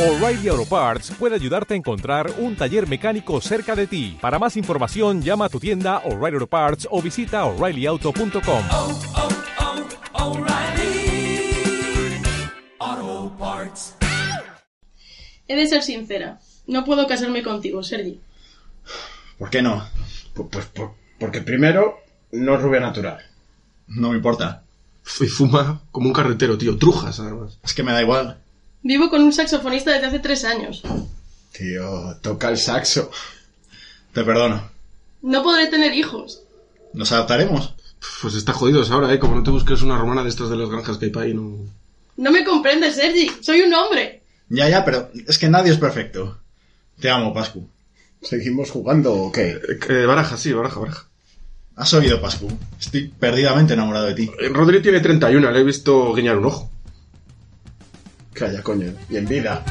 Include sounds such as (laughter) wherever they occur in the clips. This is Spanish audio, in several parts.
O'Reilly Auto Parts puede ayudarte a encontrar un taller mecánico cerca de ti. Para más información, llama a tu tienda O'Reilly Auto Parts o visita oreillyauto.com. oh, oh, Parts. He de ser sincera. No puedo casarme contigo, Sergi. ¿Por qué no? Pues, pues por- porque primero no es rubia natural. No me importa. Y fuma como un carretero, tío. Trujas, además. Es que me da igual. Vivo con un saxofonista desde hace tres años. Tío, toca el saxo. Te perdono. No podré tener hijos. Nos adaptaremos. Pues está jodido ahora, ¿eh? Como no te busques una romana de estas de las granjas que hay para ahí, no... No me comprendes, Sergi. Soy un hombre. Ya, ya, pero es que nadie es perfecto. Te amo, Pascu. ¿Seguimos jugando o qué? Eh, eh, baraja, sí, baraja, baraja. Has oído, Pascu. Estoy perdidamente enamorado de ti. Eh, Rodri tiene 31, le he visto guiñar un ojo. Calla, coño. Y en vida.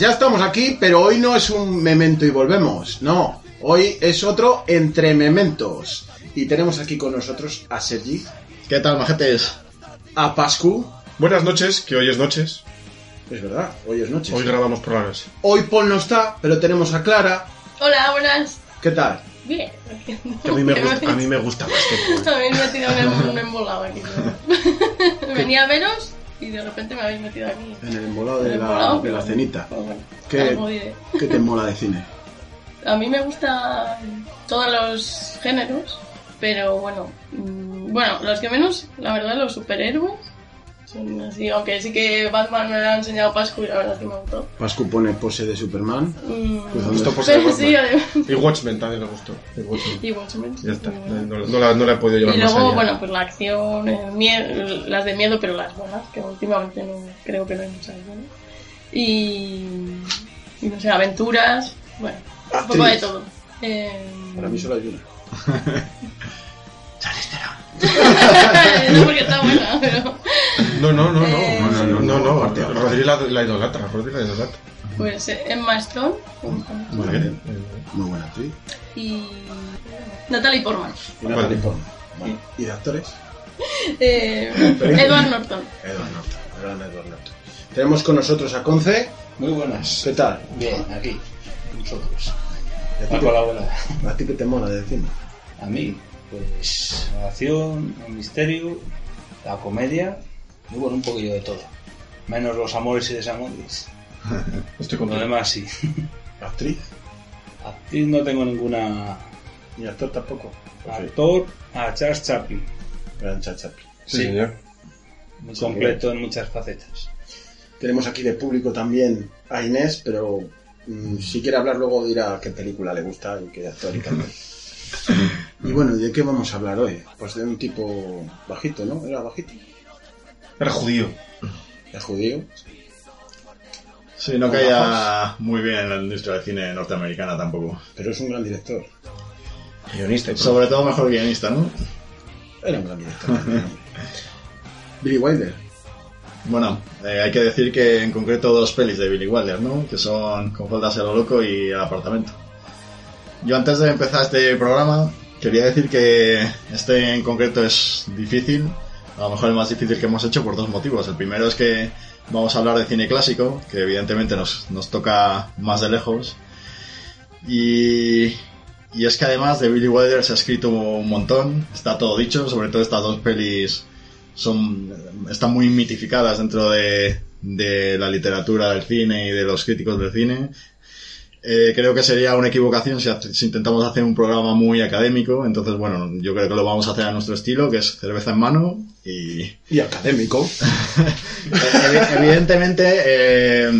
Ya estamos aquí, pero hoy no es un memento y volvemos, no. Hoy es otro entre mementos. Y tenemos aquí con nosotros a Sergi, ¿Qué tal, majetes? a Pascu. Buenas noches, que hoy es noches. Es verdad, hoy es noche. Hoy grabamos por la noche. Hoy Paul no está, pero tenemos a Clara. Hola, buenas. ¿Qué tal? Bien. Que a mí me gusta, a mí me gusta más que... (laughs) Habéis metido un, em- un embolado aquí. (laughs) Venía a veros y de repente me habéis metido aquí. En el embolado de, El la, de la cenita. pues bueno, ¿Qué. ¿Qué te mola de cine? A mí me gustan todos los géneros, pero bueno, mm, bueno, los que menos, la verdad, los superhéroes. Son así, aunque sí que Batman me lo ha enseñado Pascu y la verdad que me gustó. Pascu pone pose de Superman. Mm, Pues pero ser (laughs) sí. Y Watchmen también le gustó. Y Watchmen. Y Watchmen. Ya está. No, no la, no la he podido llevar Y más luego, allá. bueno, pues la acción, el miedo, las de miedo, pero las buenas, que últimamente no creo que no hay muchas buenas. Y, y no sé, aventuras, bueno, un poco de todo. Eh, Para mí solo hay una. (laughs) (laughs) no (laughs) porque está buena, pero No, no, no, no. Eh, no, no, no, no, no. aparte, aparte. Rodri la, la idolatra, Rodri la idolatra. pues eh, Emma Stone. Muy bien. Muy buena actriz. y Natalie Portman. Y Natalie Portman. Vale. ¿Y de actores? (laughs) Eh, Edward Norton. Edward Norton. Gran Edward Norton. Tenemos con nosotros a Conce. Muy buenas. ¿Qué tal? Bien, aquí. Nosotros. ¿Y a ti, La qué, colaborada. ¿A ti qué te mola de cine? A mí, pues la acción, el misterio, la comedia y bueno, un poquillo de todo. Menos los amores y desamores. (laughs) Estoy Lo contento. demás sí. (laughs) ¿Actriz? Actriz no tengo ninguna. ¿Y actor tampoco? Pues sí. Actor a Charles Chaplin. Gran Chachapi. Sí, señor. Muy completo en muchas facetas. Tenemos aquí de público también a Inés, pero mm, si quiere hablar luego dirá qué película le gusta y qué actor y qué actor. (laughs) Y bueno, ¿y de qué vamos a hablar hoy? Pues de un tipo bajito, ¿no? Era bajito. Era judío. Es judío. Sí, no caía muy bien en la industria del cine norteamericana tampoco. Pero es un gran director. Guionista. y todo. Sobre todo mejor guionista, ¿no? Era un gran director. (laughs) Billy Wilder. Bueno, eh, hay que decir que en concreto dos pelis de Billy Wilder, ¿no? Que son Con faldas a lo loco y El apartamento. Yo antes de empezar este programa quería decir que este en concreto es difícil, a lo mejor el más difícil que hemos hecho por dos motivos. El primero es que vamos a hablar de cine clásico, que evidentemente nos, nos toca más de lejos. Y, y es que además de Billy Wilder se ha escrito un montón, está todo dicho, sobre todo estas dos pelis son están muy mitificadas dentro de, de la literatura del cine y de los críticos del cine. Eh, creo que sería una equivocación si, intentamos hacer un programa muy académico, entonces bueno, yo creo que lo vamos a hacer a nuestro estilo, que es cerveza en mano y Y académico. (laughs) Evi- Evidentemente eh,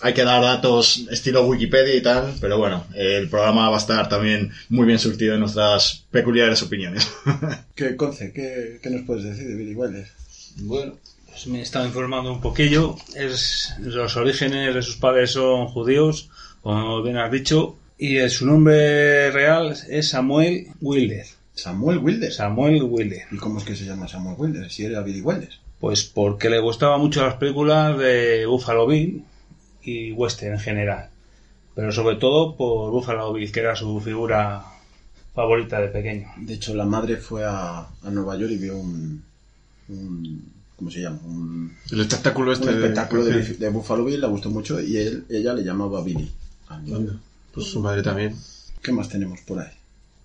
hay que dar datos estilo Wikipedia y tal, pero bueno, eh, el programa va a estar también muy bien surtido en nuestras peculiares opiniones. (laughs) ¿Qué, Conce, ¿qué, qué nos puedes decir de Billy Wilder? Bueno, pues me he estado informando un poquillo. Es, los orígenes de sus padres son judíos, como bien has dicho, Y eh, su nombre real es Samuel Wilder. Samuel Wilder. Samuel Wilder. ¿Y cómo es que se llama Samuel Wilder? Si era Billy Wilder. Pues porque le gustaban mucho las películas de Buffalo Bill y western en general. Pero sobre todo por Buffalo Bill, que era su figura favorita de pequeño. De hecho, la madre fue a, a Nueva York y vio un, un- ¿Cómo se llama? Un, El espectáculo un este espectáculo de, sí. de Buffalo Bill, le gustó mucho y él, ella le llamaba Billy. Anda. Pues su madre también. ¿Qué más tenemos por ahí?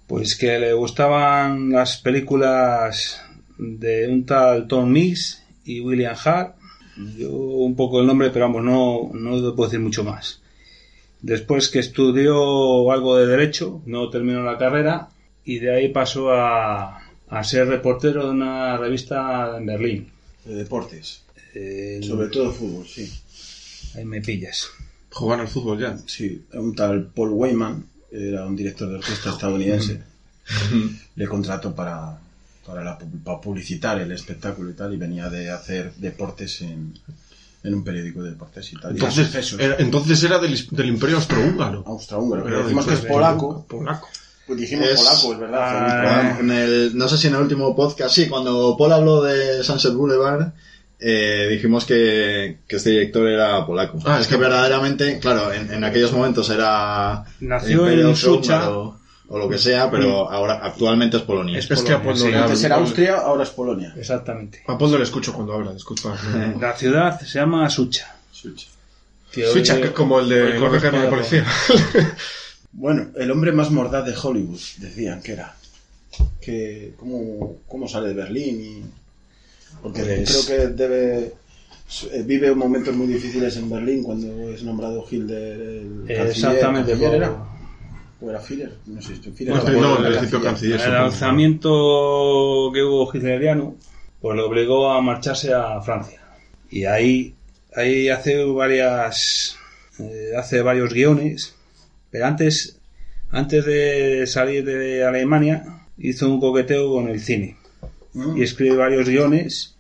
Pues que le gustaban las películas de un tal Tom Mix y William Hart. Yo un poco el nombre, pero vamos, no, no puedo decir mucho más. Después que estudió algo de Derecho, no terminó la carrera y de ahí pasó a, a ser reportero de una revista en Berlín. De deportes. El- Sobre todo fútbol, sí. Ahí me pillas. Jugar al fútbol ya. Sí, un tal Paul Weyman, era un director de orquesta estadounidense, (laughs) le contrató para, para, la para publicitar el espectáculo y tal, y venía de hacer deportes en, en un periódico de deportes y tal. Entonces era, entonces era del, del Imperio Austrohúngaro. Austrohúngaro, pero decimos que es polaco. Polaco. Pues dijimos Es- polaco, es verdad. Ah. En el, no sé si en el último podcast, sí, cuando Paul habló de Sunset Boulevard, eh, dijimos que, que este director era polaco. Ah, es que verdaderamente, claro, en, en aquellos momentos era Nació en Sucha. O lo que sea, pero ahora actualmente es Polonia. Es Es que Sí, le Antes era Austria, ahora es Polonia. Exactamente. A Paul no le escucho cuando habla, disculpa. (laughs) La ciudad se llama Sucha. Hoy- Sucha, que es como el de Carne de Policía. (laughs) Bueno, el hombre más mordaz de Hollywood, decían que era. Que, ¿cómo, cómo sale de Berlín? Y... Porque Pues- creo que debe. eh, Vive momentos muy difíciles en Berlín cuando es nombrado Hitler. El canciller. Exactamente. ¿Canciller era? ¿O era Führer? No sé, si Führer No, no, el principio canciller. El alzamiento que hubo hitleriano pues le obligó a marcharse a Francia. Y ahí, ahí hace varias eh, hace varios guiones, pero antes antes de salir de Alemania hizo un coqueteo con el cine Mm. y escribe varios guiones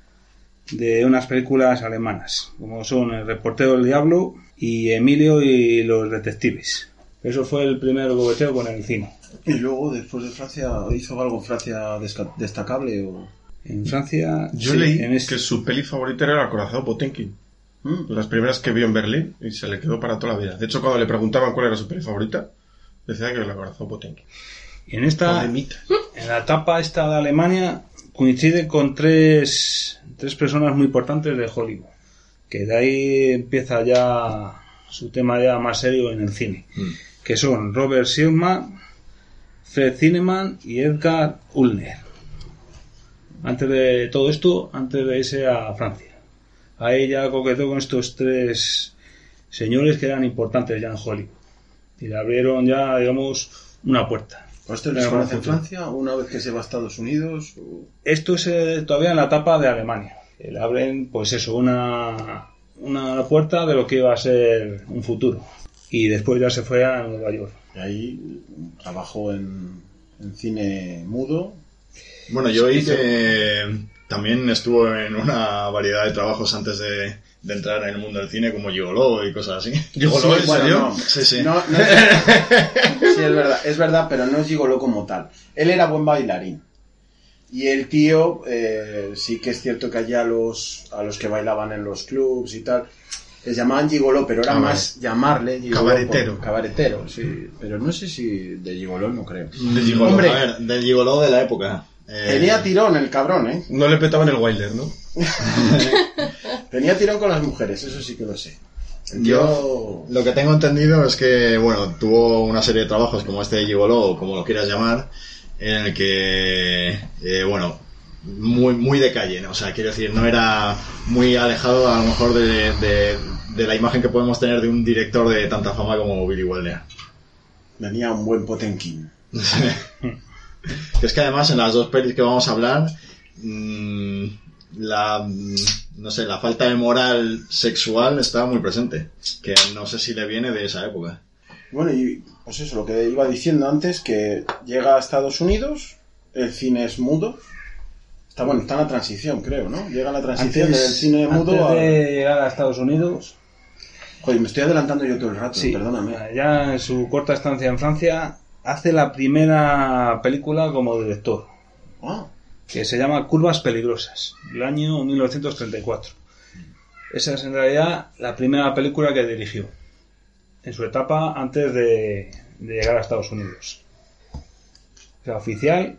de unas películas alemanas, como son El reportero del diablo y Emilio y los detectives. Eso fue el primer coqueteo con el cine. Y luego, después de Francia, ¿hizo algo en Francia destacable? O... En Francia, Yo sí, leí en este- que su peli favorita era El acorazado Potemkin. Mm. Las primeras que vio en Berlín y se le quedó para toda la vida. De hecho, cuando le preguntaban cuál era su peli favorita, decía que El acorazado Potemkin. en esta, en la etapa esta de Alemania, coincide con tres, tres personas muy importantes de Hollywood. Que de ahí empieza ya su tema ya más serio en el cine. Que son Robert Siegman, Fred Zinnemann y Edgar Ulner. Antes de todo esto, antes de irse a Francia. Ahí ya coqueteó con estos tres señores que eran importantes ya en Hollywood. Y le abrieron ya, digamos, una puerta. ¿Usted les Pero conoce en. Francia una vez que se va a Estados Unidos? o- Esto es eh, todavía en la etapa de Alemania. Que Le abren, pues eso, una, una puerta de lo que iba a ser un futuro. Y después ya se fue a Nueva York. Y ahí trabajó en, en cine mudo. Bueno, yo oí que también estuvo en una variedad de trabajos antes de, de entrar en el mundo del cine, como Gigoló y cosas así. (laughs) ¿Gigoló, en bueno, no. Sí, sí. No, no es, (laughs) sí, es verdad, es verdad, pero no es gigoló como tal. Él era buen bailarín. Y el tío, eh, sí que es cierto que allá los, a los que bailaban en los clubs y tal, les llamaban gigoló, pero era Ah, más llamarle gigoló. Cabaretero. por- Cabaretero, sí. Pero no sé si de gigoló no creo. De Gigoló, Hombre. a ver, del Gigoló de la época. Eh, Tenía tirón el cabrón, ¿eh? No le petaban el Wilder, ¿no? (laughs) Tenía tirón con las mujeres, eso sí que lo sé. Yo lo que tengo entendido es que, bueno, tuvo una serie de trabajos como este de Gigoló, o como lo quieras llamar, en el que, eh, bueno, muy, muy de calle, ¿no? o sea, quiero decir, no era muy alejado a lo mejor de, de- de la imagen que podemos tener de un director de tanta fama como Billy Wilder. Venía un buen Potenkin. Que (laughs) es que además en las dos pelis que vamos a hablar, mm, la, mm, no sé, la falta de moral sexual está muy presente, que no sé si le viene de esa época. Bueno, y pues eso, lo que iba diciendo antes, que llega a Estados Unidos, el cine es mudo. Está bueno, está en la transición, creo, ¿no? Llega la transición del cine mudo antes a... de llegar a Estados Unidos, Joder, me estoy adelantando yo todo el rato, Sí, perdóname. ya en su corta estancia en Francia hace la primera película como director, Ah, que se llama Curvas Peligrosas, el año 1934. Esa es en realidad la primera película que dirigió, en su etapa antes de, de llegar a Estados Unidos. La oficial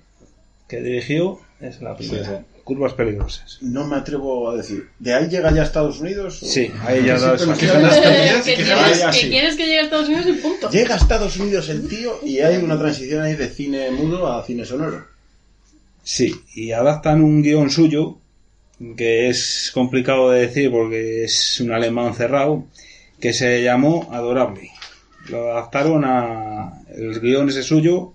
que dirigió es la primera, Sí, Curvas Peligrosas. no me atrevo a decir. ¿De ahí llega ya a Estados Unidos? o- Sí, ahí ya da que, quieres que llegue a Estados Unidos y punto. Llega a Estados Unidos el tío y hay una transición ahí de cine mudo a cine sonoro. Sí, y adaptan un guion suyo que es complicado de decir porque es un alemán cerrado que se llamó Adorable. Lo adaptaron a el guion ese suyo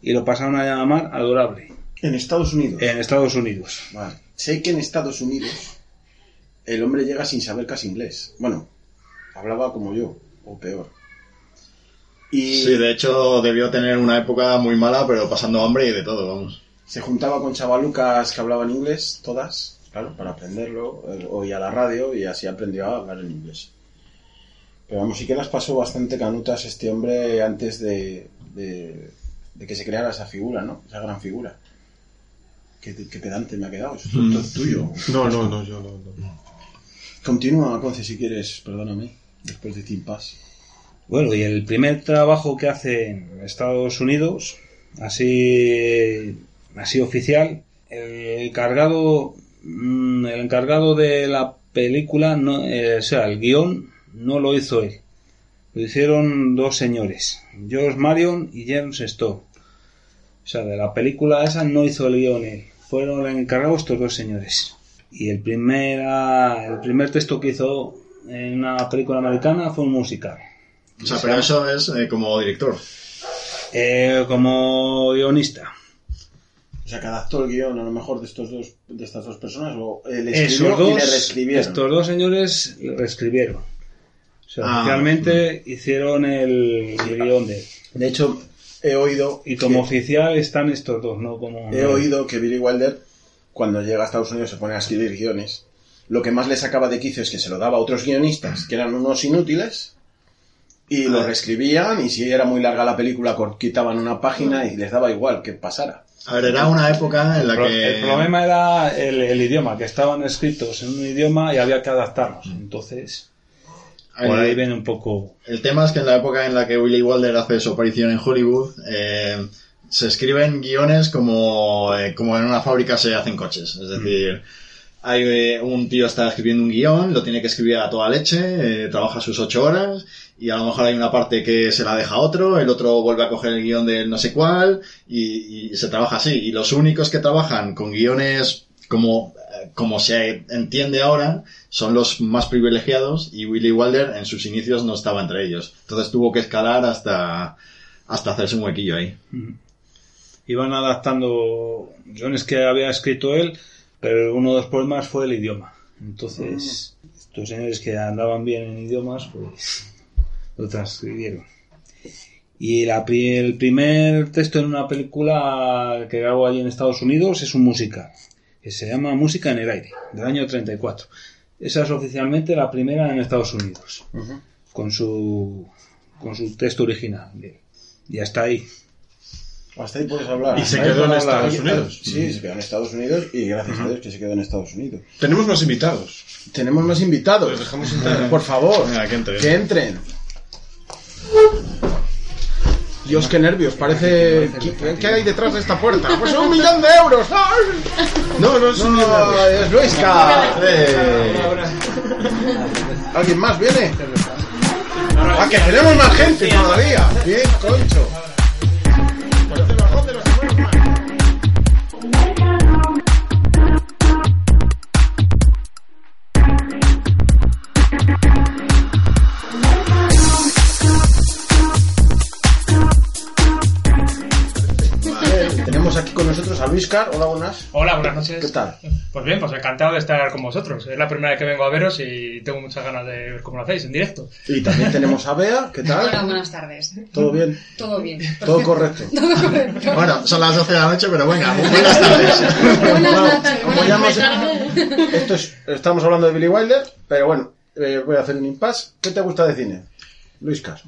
y lo pasaron a llamar Adorable En Estados Unidos. en Estados Unidos. Vale. Sé que en Estados Unidos el hombre llega sin saber casi inglés. Bueno, hablaba como yo, o peor. Y Sí, de hecho debió tener una época muy mala, pero pasando hambre y de todo, vamos. Se juntaba con chavalucas que hablaban inglés, todas, claro, para aprenderlo. eh, Oía la radio y así aprendió a hablar en inglés. Pero vamos, sí que las pasó bastante canutas este hombre antes de, de, de que se creara esa figura, ¿no? Esa gran figura. Qué, qué pedante me ha quedado. Es Mm. tuyo. No, no, no, yo no. no. Continúa, Conce, si quieres, perdóname, después de Team Pass. Bueno, y el primer trabajo que hace en Estados Unidos, así, así oficial, el encargado, mm, el encargado de la película, no, eh, o sea, el guion no lo hizo él. Lo hicieron dos señores, George Marion y James Stowe. O sea, de la película esa no hizo el guion él. Fueron encargados estos dos señores. Y el primer, el primer texto que hizo en una película americana fue un musical. O sea, pero eso es eh, como director. Eh, como guionista. O sea, que adaptó el guion a lo mejor de estos dos, de estas dos personas, o él escribió y le reescribieron. estos dos señores reescribieron. O sea, Ah, oficialmente hicieron el, el guion de. De hecho, he oído Y como que- oficial están estos dos, no como... He oído que Billy Wilder, cuando llega a Estados Unidos, se pone a escribir guiones. Lo que más le sacaba de quicio es que se lo daba a otros guionistas, que eran unos inútiles, y lo Ah. reescribían, y si era muy larga la película, quitaban una página y les daba igual que pasara. A ver, era una época en la El, pro- que... el problema era el, el idioma, que estaban escritos en un idioma y había que adaptarlos. Entonces, el, por ahí viene un poco... el tema es que en la época en la que Willy Wilder hace su aparición en Hollywood, eh, se escriben guiones como, eh, como en una fábrica se hacen coches. Es decir, hay eh, un tío está escribiendo un guion, lo tiene que escribir a toda leche, eh, trabaja sus ocho horas y a lo mejor hay una parte que se la deja a otro, el otro vuelve a coger el guion de no sé cuál y, se trabaja así. Y los únicos que trabajan con guiones como, eh, como se entiende ahora son los más privilegiados y Willy Wilder en sus inicios no estaba entre ellos. Entonces tuvo que escalar hasta, hasta hacerse un huequillo ahí. Iban adaptando guiones que había escrito él, pero uno de los problemas fue el idioma. Entonces, estos señores que andaban bien en idiomas, pues lo transcribieron. Y la, el primer texto en una película que grabó allí en Estados Unidos es un musical, que se llama Música en el aire, del año 34. Esa es oficialmente la primera en Estados Unidos, con su, con su texto original. Y hasta ahí. Hasta ahí puedes hablar. Y se quedó en. Estados Unidos. Sí, se quedó en Estados Unidos y gracias a Dios que se quedó en Estados Unidos. Tenemos más invitados. Tenemos más invitados. Les dejamos entrar. Por favor, Venga, que entren. que entren. Dios, qué nervios. Parece... ¿Qué, qué hay detrás de esta puerta? Pues un millón de euros. ¡Ay! No, no es un No, es Luisca. Eh. ¿Alguien más viene? Ah, que tenemos más gente todavía. Bien, concho. Luiscar. Hola, buenas. Hola, buenas noches. ¿Qué tal? Pues bien, pues encantado de estar con vosotros. Es la primera vez que vengo a veros y tengo muchas ganas de ver cómo lo hacéis en directo. Y también tenemos a Bea. ¿Qué Hola, tal? buenas tardes. ¿Todo bien? Todo bien. Todo correcto. (laughs) Bueno, son las 12 de la noche, pero venga, muy buenas tardes. Buenas Bueno, noches. como ya hemos- Esto es, estamos hablando de Billy Wilder, pero bueno, eh, voy a hacer un impasse. ¿Qué te gusta de cine? Luis Cas.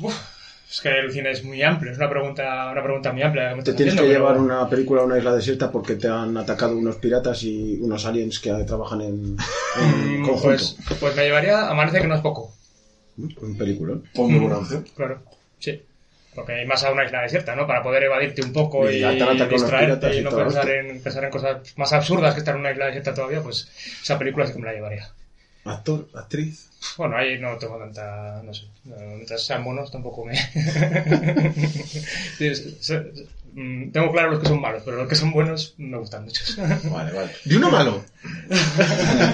Es que el cine es muy amplio, es una pregunta, una pregunta muy amplia. que Te tienes que haciendo, llevar pero- una película a una isla desierta porque te han atacado unos piratas y unos aliens que trabajan en, en (laughs) Mm, conjunto. Pues, pues me llevaría Amanece que no es poco. Un película. Muy buena opción. Claro, sí. Porque hay más a una isla desierta, ¿no? Para poder evadirte un poco Y y, distraerte y y no pensar esto. en, pensar en cosas más absurdas que estar en una isla desierta todavía, pues esa película sí que me la llevaría. Actor, actriz. Bueno, ahí no tengo tanta, no sé, no, mientras sean monos tampoco me... (laughs) Sí, es- es- mm, tengo claro los que son malos, pero los que son buenos me gustan mucho. Vale, vale. ¿De uno malo? (laughs)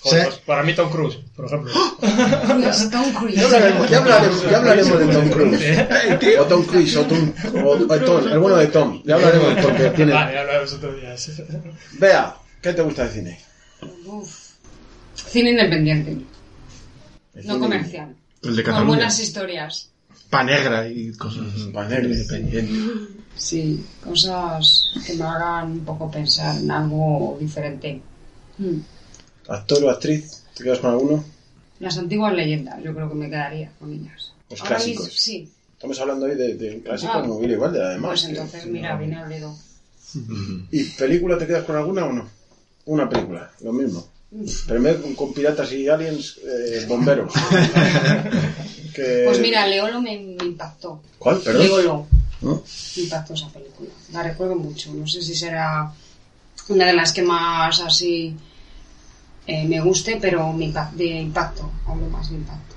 Joder, pues para mí Tom Cruise, por ejemplo. Dios, (gasps) Tom Cruise. Ya hablaremos, ya hablaremos, ya hablaremos de Tom Cruise. (laughs) O Tom Cruise, o Tom, o, o Tom, el bueno de Tom. Ya hablaremos porque tiene... Vale, ya hablaremos otro día. Vea, ¿qué te gusta de cine? Uf. Cine independiente, El no cine- comercial. El de Con Cataluña. buenas historias. Pa negra y cosas así. Pa negra. Independiente. Sí, cosas que me hagan un poco pensar en algo diferente. Mm. Actor o actriz, ¿te quedas con alguno? Las antiguas leyendas, yo creo que me quedaría con ellas. Los Ahora clásicos. mis- sí, Estamos hablando hoy de, de un clásico Ah. Billy Wilder, además. pues que- entonces mira, viene al dedo. ¿Y película te quedas con alguna o no? Una película, lo mismo. Vez con, con piratas y aliens, eh, bomberos. (laughs) Que- Pues mira, Leolo me, me impactó. ¿Cuál? Perdón. Leolo. ¿No? Me impactó esa película. La recuerdo mucho. No sé si será una de las que más así eh, me guste, pero me impa- de impacto. Hablo más de impacto.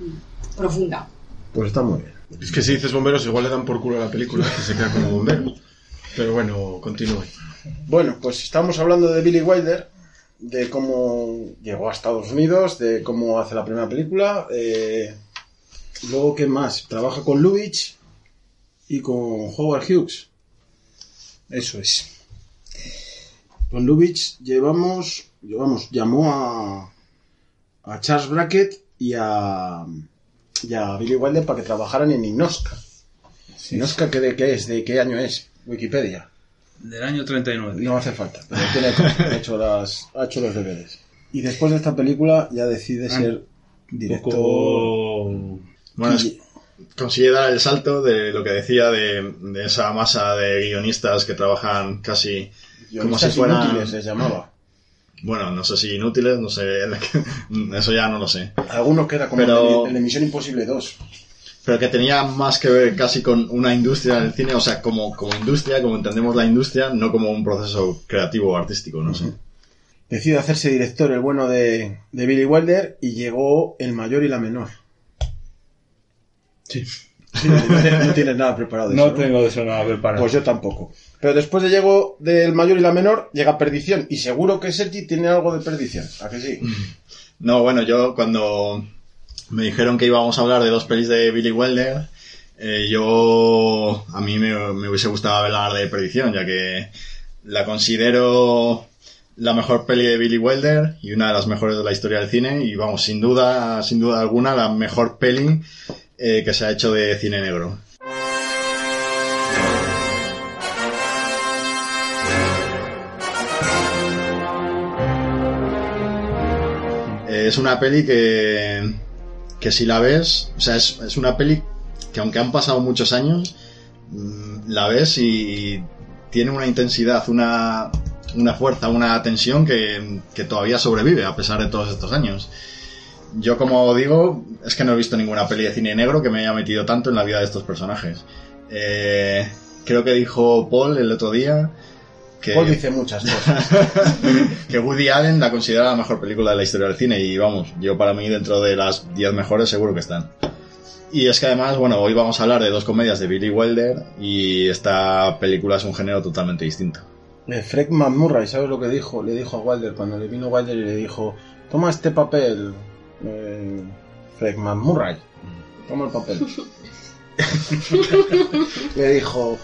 Mm. Profunda. Pues está muy bien. Es que si dices bomberos, igual le dan por culo a la película que se queda como bombero. Pero bueno, continúe. Bueno, pues estamos hablando de Billy Wilder, de cómo llegó a Estados Unidos, de cómo hace la primera película. eh, luego, ¿qué más? Trabaja con Lubitsch y con Howard Hughes. Eso es. Con Lubitsch llevamos, llevamos, llamó a, a Charles Brackett y a, y a Billy Wilder para que trabajaran en Inosca. ¿Inosca qué, de qué es? ¿De qué año es? Wikipedia. Del año 39. No hace falta, tiene ha (laughs) hecho, las, ha hecho los deberes. Y después de esta película ya decide Ah, ser director. Poco... Bueno, es- consigue dar el salto de lo que decía de, de esa masa de guionistas que trabajan casi como si fueran... inútiles les llamaba. Bueno, no sé si inútiles, no sé, (laughs) eso ya no lo sé. Algunos queda como Pero- el, de- el de Misión Imposible 2. Pero que tenía más que ver casi con una industria del cine, o sea, como, como industria, como entendemos la industria, no como un proceso creativo o artístico, no sé. Decide hacerse director el bueno de, de Billy Wilder y llegó el mayor y la menor. Sí. Sí, no, tienes- no tienes nada preparado de No eso, tengo de eso nada preparado. Pues yo tampoco. Pero después de llegó del mayor y la menor, llega Perdición. Y seguro que Sergi tiene algo de Perdición. ¿A que sí? No, bueno, yo cuando me dijeron que íbamos a hablar de dos pelis de Billy Wilder, eh, yo a mí me, hubiese gustado hablar de Perdición, ya que la considero la mejor peli de Billy Wilder y una de las mejores de la historia del cine y vamos, sin duda, sin duda alguna, la mejor peli eh, que se ha hecho de cine negro. Eh, es una peli que, que si la ves, o sea, es, es una peli que aunque han pasado muchos años, mm, la ves y tiene una intensidad, una, una fuerza, una tensión que, que todavía sobrevive a pesar de todos estos años. Yo, como digo, es que no he visto ninguna peli de cine negro que me haya metido tanto en la vida de estos personajes. Eh, creo que dijo Paul el otro día que, Paul dice muchas cosas. (laughs) que Woody Allen la considera la mejor película de la historia del cine y vamos, yo para mí dentro de las 10 mejores seguro que están. Y es que además, bueno, hoy vamos a hablar de dos comedias de Billy Wilder y esta película es un género totalmente distinto. Fred McMurray, ¿sabes lo que dijo? Le dijo a Wilder cuando le vino Wilder y le dijo: Toma este papel, eh, Fred McMurray. Toma el papel. (laughs) (laughs) le dijo: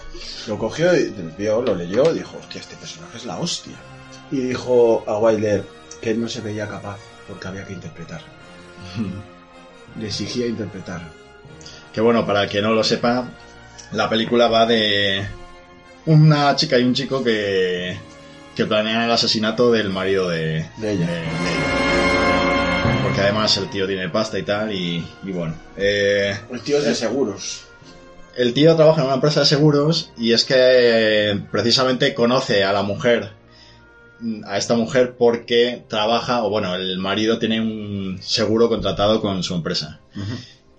Lo cogió y vio, lo leyó y dijo: Hostia, este personaje es la hostia. Y dijo a Wilder que él no se veía capaz porque había que interpretar. (laughs) Le exigía interpretar. Que bueno, para el que no lo sepa, la película va de una chica y un chico que, que planean el asesinato del marido de, De ella. de ella. Porque además el tío tiene pasta y tal, y, y bueno. eh, El tío es de seguros. el tío trabaja en una empresa de seguros y es que eh, precisamente conoce a la mujer, a esta mujer porque trabaja, o bueno, el marido tiene un seguro contratado con su empresa.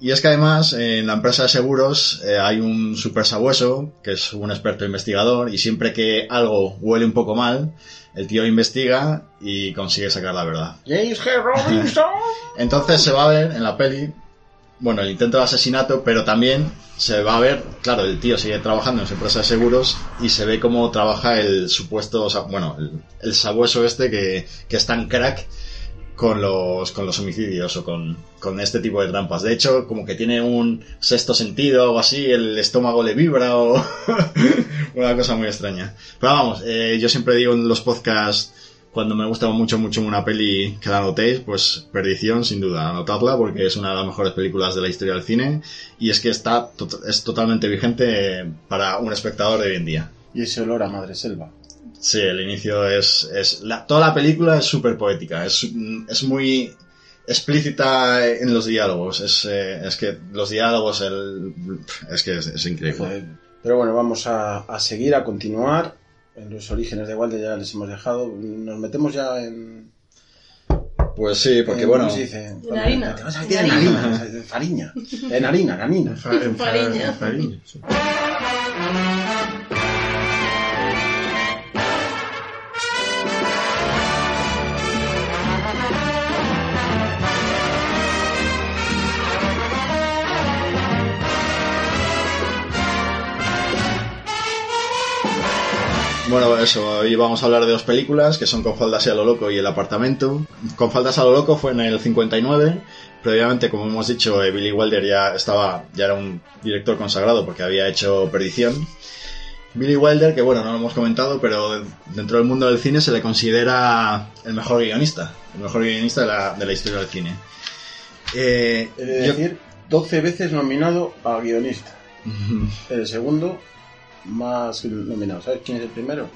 Y es que además en la empresa de seguros eh, hay un super sabueso, que es un experto investigador, y siempre que algo huele un poco mal, el tío investiga y consigue sacar la verdad. James G. Robinson. (laughs) Entonces se va a ver en la peli, bueno, el intento de asesinato, pero también se va a ver, claro, el tío sigue trabajando en su empresa de seguros y se ve cómo trabaja el supuesto, bueno, el, el sabueso este que, que es tan crack con los, con los homicidios o con, con este tipo de trampas. De hecho, como que tiene un sexto sentido o así, el estómago le vibra o (laughs) una cosa muy extraña. Pero vamos, eh, yo siempre digo en los podcasts cuando me gusta mucho, mucho una peli que la anotéis, pues Perdición, sin duda, anotadla porque es una de las mejores películas de la historia del cine y es que está es totalmente vigente para un espectador de hoy en día. Y ese olor a madre selva. Sí, el inicio es... es la, toda la película es súper poética, es, mm, es muy explícita en los diálogos, es, eh, es que los diálogos, el, es que es, es increíble. Pero bueno, vamos a, a seguir, a continuar. En los orígenes de Walde ya les hemos dejado. Nos metemos ya en. Pues sí, porque en- bueno... ¿Cómo se dice? En harina. Te vas a meter en harina. En fariña. En harina, en harina. En fa- Fariña. en fariña, sí. Bueno, eso, hoy vamos a hablar de dos películas que son Con faldas y a lo loco y El apartamento. Con faldas a lo loco fue en el 59. Previamente, como hemos dicho, eh, Billy Wilder ya estaba, ya era un director consagrado porque había hecho Perdición. Billy Wilder, que bueno, no lo hemos comentado, pero dentro del mundo del cine se le considera el mejor guionista, el mejor guionista de la, de la historia del cine. Eh, He de yo- decir, 12 veces nominado a guionista. El segundo, más nominado. ¿Sabes quién es el primero?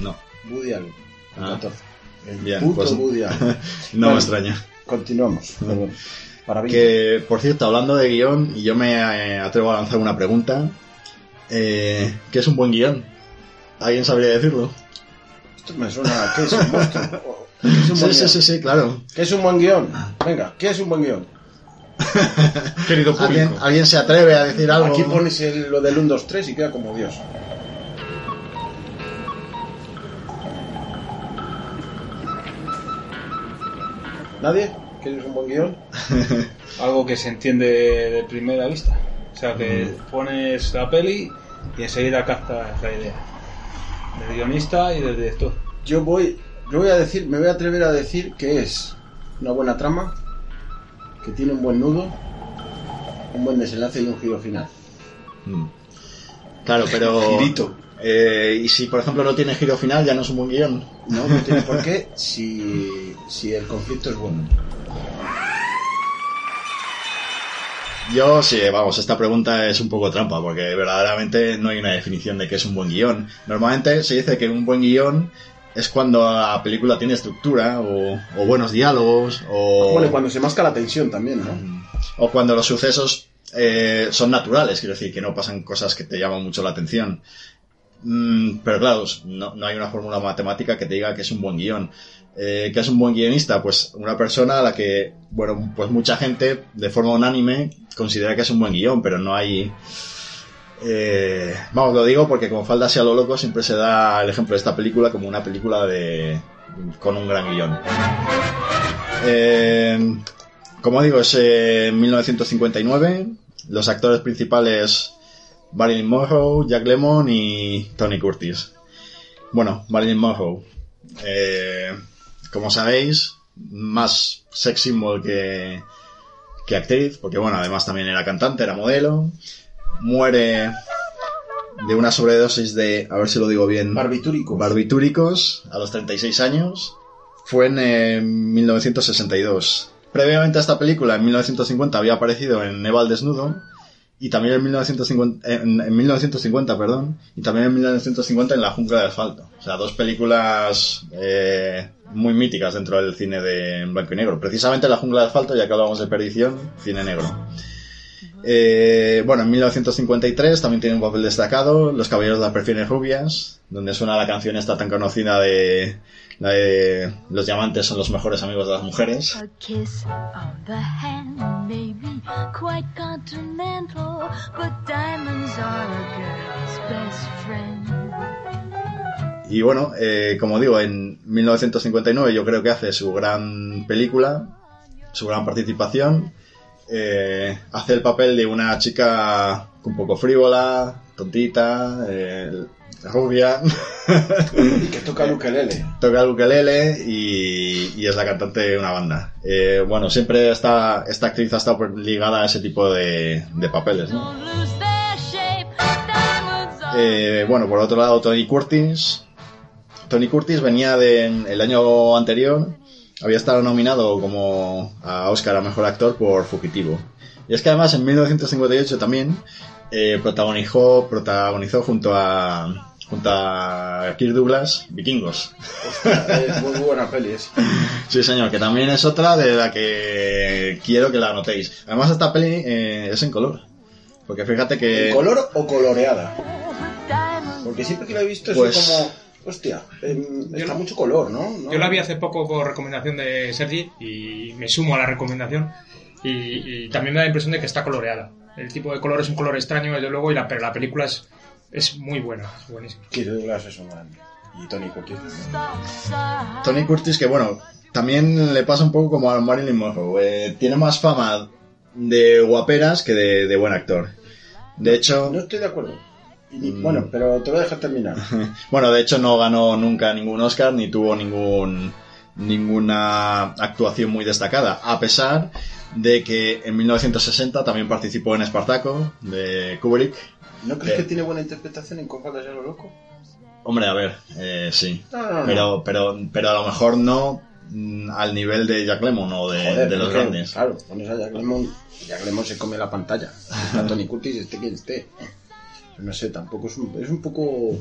no, Woody Allen. con Ah. 14. El Bien, puto pues- Woody Allen. (laughs) no Bueno. me extraña. Continuamos. (laughs) Que, por cierto, hablando de guion, y yo me eh, atrevo a lanzar una pregunta. Eh, ¿Qué es un buen guion? ¿Alguien sabría decirlo? Esto me suena. (laughs) ¿Qué es un monstruo? ¿Qué es un Sí, buen sí, guion? sí, sí, claro. ¿Qué es un buen guion? Venga, ¿qué es un buen guion? (laughs) Querido ¿Alguien, público. ¿Alguien se atreve a decir algo? Aquí pones el- lo del 1, 2, 3 y queda como Dios. ¿Nadie? ¿Quieres un buen guion? (laughs) Algo que se entiende de primera vista. O sea, que pones la peli y enseguida captas la idea. Del guionista y del director. Yo voy, yo voy a decir, me voy a atrever a decir que es una buena trama, que tiene un buen nudo, un buen desenlace y un giro final. Mm. Claro, pero... (laughs) Girito. eh, y si, por ejemplo, no tiene giro final, ya no es un buen guion. No, no tiene por qué si, si el conflicto es bueno. Yo sí, vamos, esta pregunta es un poco trampa, porque verdaderamente no hay una definición de qué es un buen guion. Normalmente se dice que un buen guion es cuando la película tiene estructura, o, o buenos diálogos, o... Bueno, cuando se masca la tensión también, ¿no? O cuando los sucesos eh, son naturales, quiero decir, que no pasan cosas que te llaman mucho la atención. Mm, pero claro, no, no hay una fórmula matemática que te diga que es un buen guion. Eh, ¿Qué es un buen guionista? Pues una persona a la que, bueno, pues mucha gente de forma unánime considera que es un buen guion, pero no hay... eh, vamos, lo digo porque con Falda sea lo loco siempre se da el ejemplo de esta película como una película de con un gran guion. Eh, como digo, es eh, 1959. Los actores principales Marilyn Monroe, Jack Lemmon y Tony Curtis. Bueno, Marilyn Monroe. eh, como sabéis, más sex que, que actriz, porque bueno, además también era cantante, era modelo. Muere de una sobredosis de, a ver si lo digo bien, Barbitúrico. barbitúricos a los 36 años. Fue en eh, 1962. Previamente a esta película, en 1950, había aparecido en Eva al desnudo. y también en 1950, en, en 1950, perdón, y también en 1950 en La jungla de asfalto. O sea, dos películas eh, muy míticas dentro del cine de en blanco y negro. Precisamente La jungla de asfalto, ya que hablábamos de perdición, cine negro. Eh, bueno, en 1953 también tiene un papel destacado, Los Caballeros de las Perfines Rubias, donde suena la canción esta tan conocida de, la de Los diamantes son los mejores amigos de las mujeres. Y bueno, eh, como digo, en 1959 yo creo que hace su gran película, su gran participación. Eh, hace el papel de una chica un poco frívola, tontita, eh, rubia. (laughs) Y que toca el ukelele. toca el ukelele y, y es la cantante de una banda. Eh, bueno, siempre está, esta actriz ha estado ligada a ese tipo de, de papeles, Eh, bueno, por otro lado, Tony Curtis. Tony Curtis venía de el año anterior, había estado nominado como a Oscar a Mejor Actor por Fugitivo. Y es que además en 1958 también eh, protagonizó, protagonizó junto a junto a Kirk Douglas Vikingos. Es muy buena peli esa. (laughs) Sí, señor, que también es otra de la que quiero que la anotéis. Además, esta peli eh, es en color. Porque fíjate que... ¿En color o coloreada? Porque siempre que la he visto es Pues- como... Hostia, em, está mucho color, ¿no? ¿No? Yo la vi hace poco por recomendación de Sergi y me sumo a la recomendación. Y, y también me da la impresión de que está coloreada. El tipo de color es un color extraño, desde luego, y la, pero la película es, es muy buena, es buenísima. Kirk Douglas es un grande. Y Tony Curtis Tony Curtis, que bueno, también le pasa un poco como a Marilyn Monroe. eh, tiene más fama de guaperas que de, de buen actor. De hecho, No estoy de acuerdo. Y ni- Mm. Bueno, pero te voy a dejar terminar. (laughs) bueno, de hecho no ganó nunca ningún Oscar ni tuvo ningún ninguna actuación muy destacada, a pesar de que en 1960 también participó en Espartaco de Kubrick. ¿No crees Eh. que tiene buena interpretación en faldas de lo loco? Hombre, a ver, eh, sí, No, no, no. pero pero pero a lo mejor no mm, al nivel de Jack Lemmon o de, Joder, de los grandes. Claro, pones a Jack Lemmon, Jack Lemmon se come la pantalla. (laughs) A Tony Curtis, este quien esté. No sé, tampoco es un, es un poco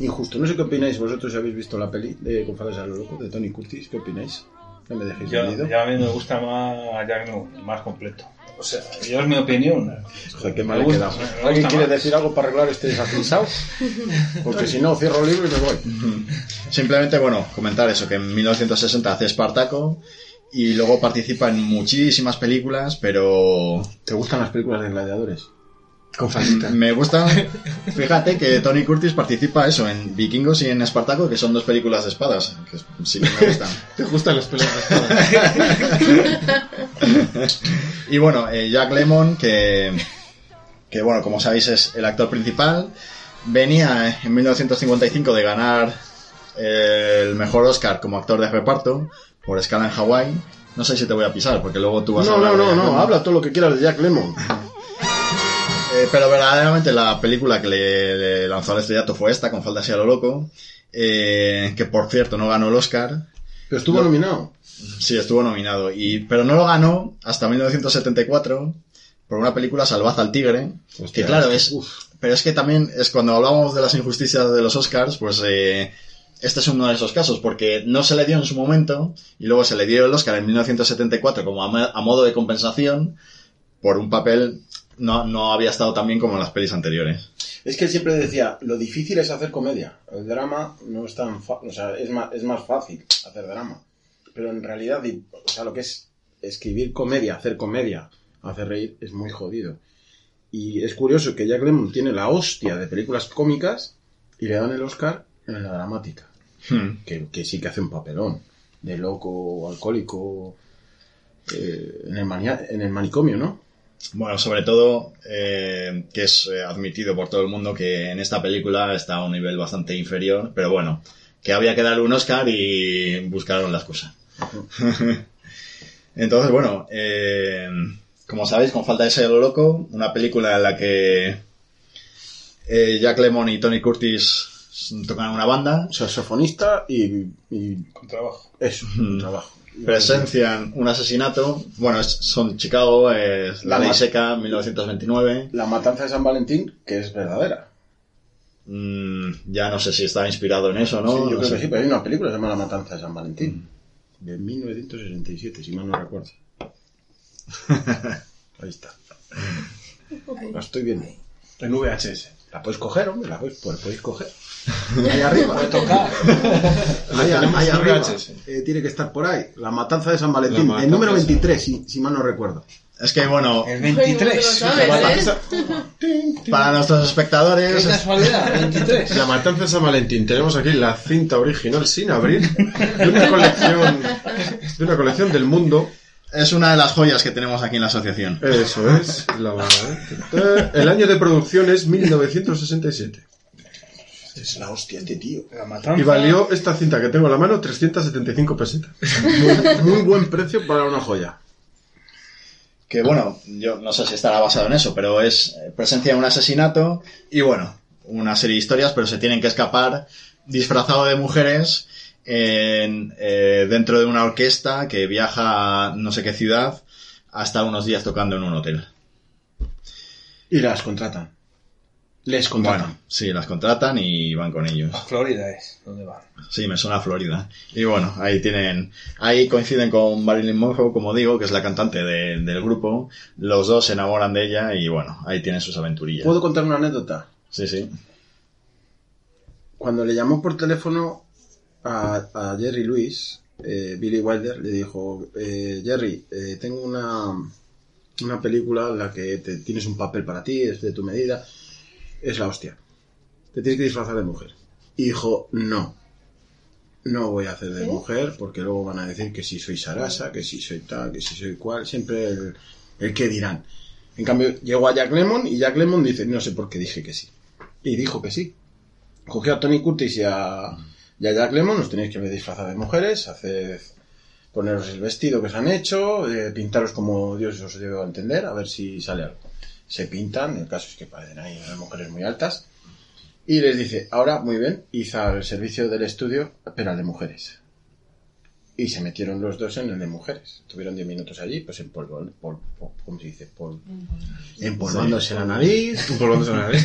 injusto. No sé qué opináis vosotros si habéis visto la peli de Con faldas de lo loco de Tony Curtis. ¿Qué opináis? No me dejéis Yo, yo a mí me gusta más Jack Newell, más completo. O sea, yo es mi opinión. Joder, qué Me mal he quedado. ¿Alguien quiere más. decir algo para arreglar este desacrisado? Porque si no, cierro el libro y me voy. Simplemente, bueno, comentar eso, que en 1960 hace Espartaco y luego participa en muchísimas películas, pero ¿Te gustan las películas de gladiadores? Con faldita. me gusta, fíjate que Tony Curtis participa eso en Vikingos y en Espartaco, que son dos películas de espadas, que sí que me gustan. (laughs) ¿Te gustan las peleas de espada? (laughs) Y bueno, eh, Jack Lemmon, que, que bueno, como sabéis es el actor principal, venía en 1955 de ganar eh, el mejor Oscar como actor de reparto por Escala en Hawái. No sé si te voy a pisar, porque luego tú vas a No, hablar no, no, no, Lemmon. habla todo lo que quieras de Jack Lemmon. (laughs) Eh, pero verdaderamente la película que le, le lanzó al estrellato fue esta, con falda así a lo loco, eh, que por cierto no ganó el Oscar, Pero estuvo No. nominado. Sí, estuvo nominado. Y, pero no lo ganó hasta 1974 por una película Salvad al Tigre. Hostia, que claro, es uf. Pero es que también es cuando hablábamos de las injusticias de los Oscars, pues eh, este es uno de esos casos, porque no se le dio en su momento y luego se le dio el Oscar en 1974 como a, mo- a modo de compensación por un papel no, no había estado tan bien como en las pelis anteriores. Es que él siempre decía, lo difícil es hacer comedia. El drama no es tan fa- o sea, es más, es más fácil hacer drama. Pero en realidad, o sea, lo que es escribir comedia, hacer comedia, hacer reír, es muy jodido. Y es curioso que Jack Lemmon tiene la hostia de películas cómicas y le dan el Oscar en la dramática. Hmm. Que, que sí que hace un papelón. De loco, alcohólico, eh, en, el mania- en el manicomio, ¿no? Bueno, sobre todo eh, que es eh, admitido por todo el mundo que en esta película está a un nivel bastante inferior, pero bueno, que había que darle un Oscar y buscaron la excusa. (laughs) Entonces, bueno, eh, como sabéis, con falta de ser lo loco, una película en la que eh, Jack Lemmon y Tony Curtis tocan una banda. Saxofonista y, y Con trabajo. eso, Mm. trabajo. Presencian un asesinato. Bueno, es- son Chicago, es la La ley seca, 1929. La matanza de San Valentín, que es verdadera. Mm, ya no sé si está inspirado en eso, ¿no? Sí, yo No creo sé. que sí, pero hay una película que se llama La matanza de San Valentín. De 1967, si mal no recuerdo. (laughs) Ahí está. La estoy viendo. En VHS. La puedes coger, hombre, la podéis, pues, podéis coger. (laughs) Ahí arriba. Puede tocar. Ahí, ahí arriba. VHS. Tiene que estar por ahí. La matanza de San Valentín. El número de San 23, si, si mal no recuerdo. Es que, bueno, El Ay, no te lo 23. sabes, ¿eh? (laughs) para nuestros Qué espectadores, casualidad, 23. (laughs) La matanza de San Valentín. Tenemos aquí la cinta original sin abrir de una colección de una colección del mundo. es una de las joyas que tenemos aquí en la asociación. Eso es. La- eh, el año de producción es 1967 Es la hostia este tío. La y valió esta cinta que tengo en la mano 375 pesetas. Muy, muy buen precio para una joya. Que bueno, yo no sé si estará basado en eso, pero es eh, presencia de un asesinato y bueno, una serie de historias, pero se tienen que escapar disfrazado de mujeres en, eh, dentro de una orquesta que viaja a no sé qué ciudad hasta unos días tocando en un hotel. Y las contratan. Les contratan. Bueno, sí, las contratan y van con ellos. Florida es. ¿Dónde va? Sí, me suena a Florida. Y bueno, ahí tienen, ahí coinciden con Marilyn Monroe, como digo, que es la cantante de- del grupo. Los dos se enamoran de ella y bueno, ahí tienen sus aventurillas. ¿Puedo contar una anécdota? Sí, sí. Cuando le llamó por teléfono a, a Jerry Lewis, eh, Billy Wilder le dijo, eh, Jerry, eh, tengo una, una película en la que te, tienes un papel para ti, es de tu medida, es la hostia. Te tienes que disfrazar de mujer. Y dijo, no, no voy a hacer de mujer porque luego van a decir que si soy Sarasa, que si soy tal, que si soy cual, siempre el, el que dirán. En cambio, llegó a Jack Lemmon y Jack Lemmon dice, no sé por qué dije que sí. Y dijo que sí. Cogió a Tony Curtis y a, y a Jack Lemmon, os tenéis que disfrazar de mujeres, hacer, poneros el vestido que os han hecho, eh, pintaros como Dios os dio a entender, a ver si sale algo. Se pintan, el caso es que parecen ahí unas mujeres muy altas, y les dice, ahora, muy bien, hizo el servicio del estudio, pero al de mujeres. Y se metieron los dos en el de mujeres. Tuvieron 10 minutos allí, pues en polvo, pol- pol- ¿cómo se dice? Pol- empolvándose la nariz, la (laughs) nariz,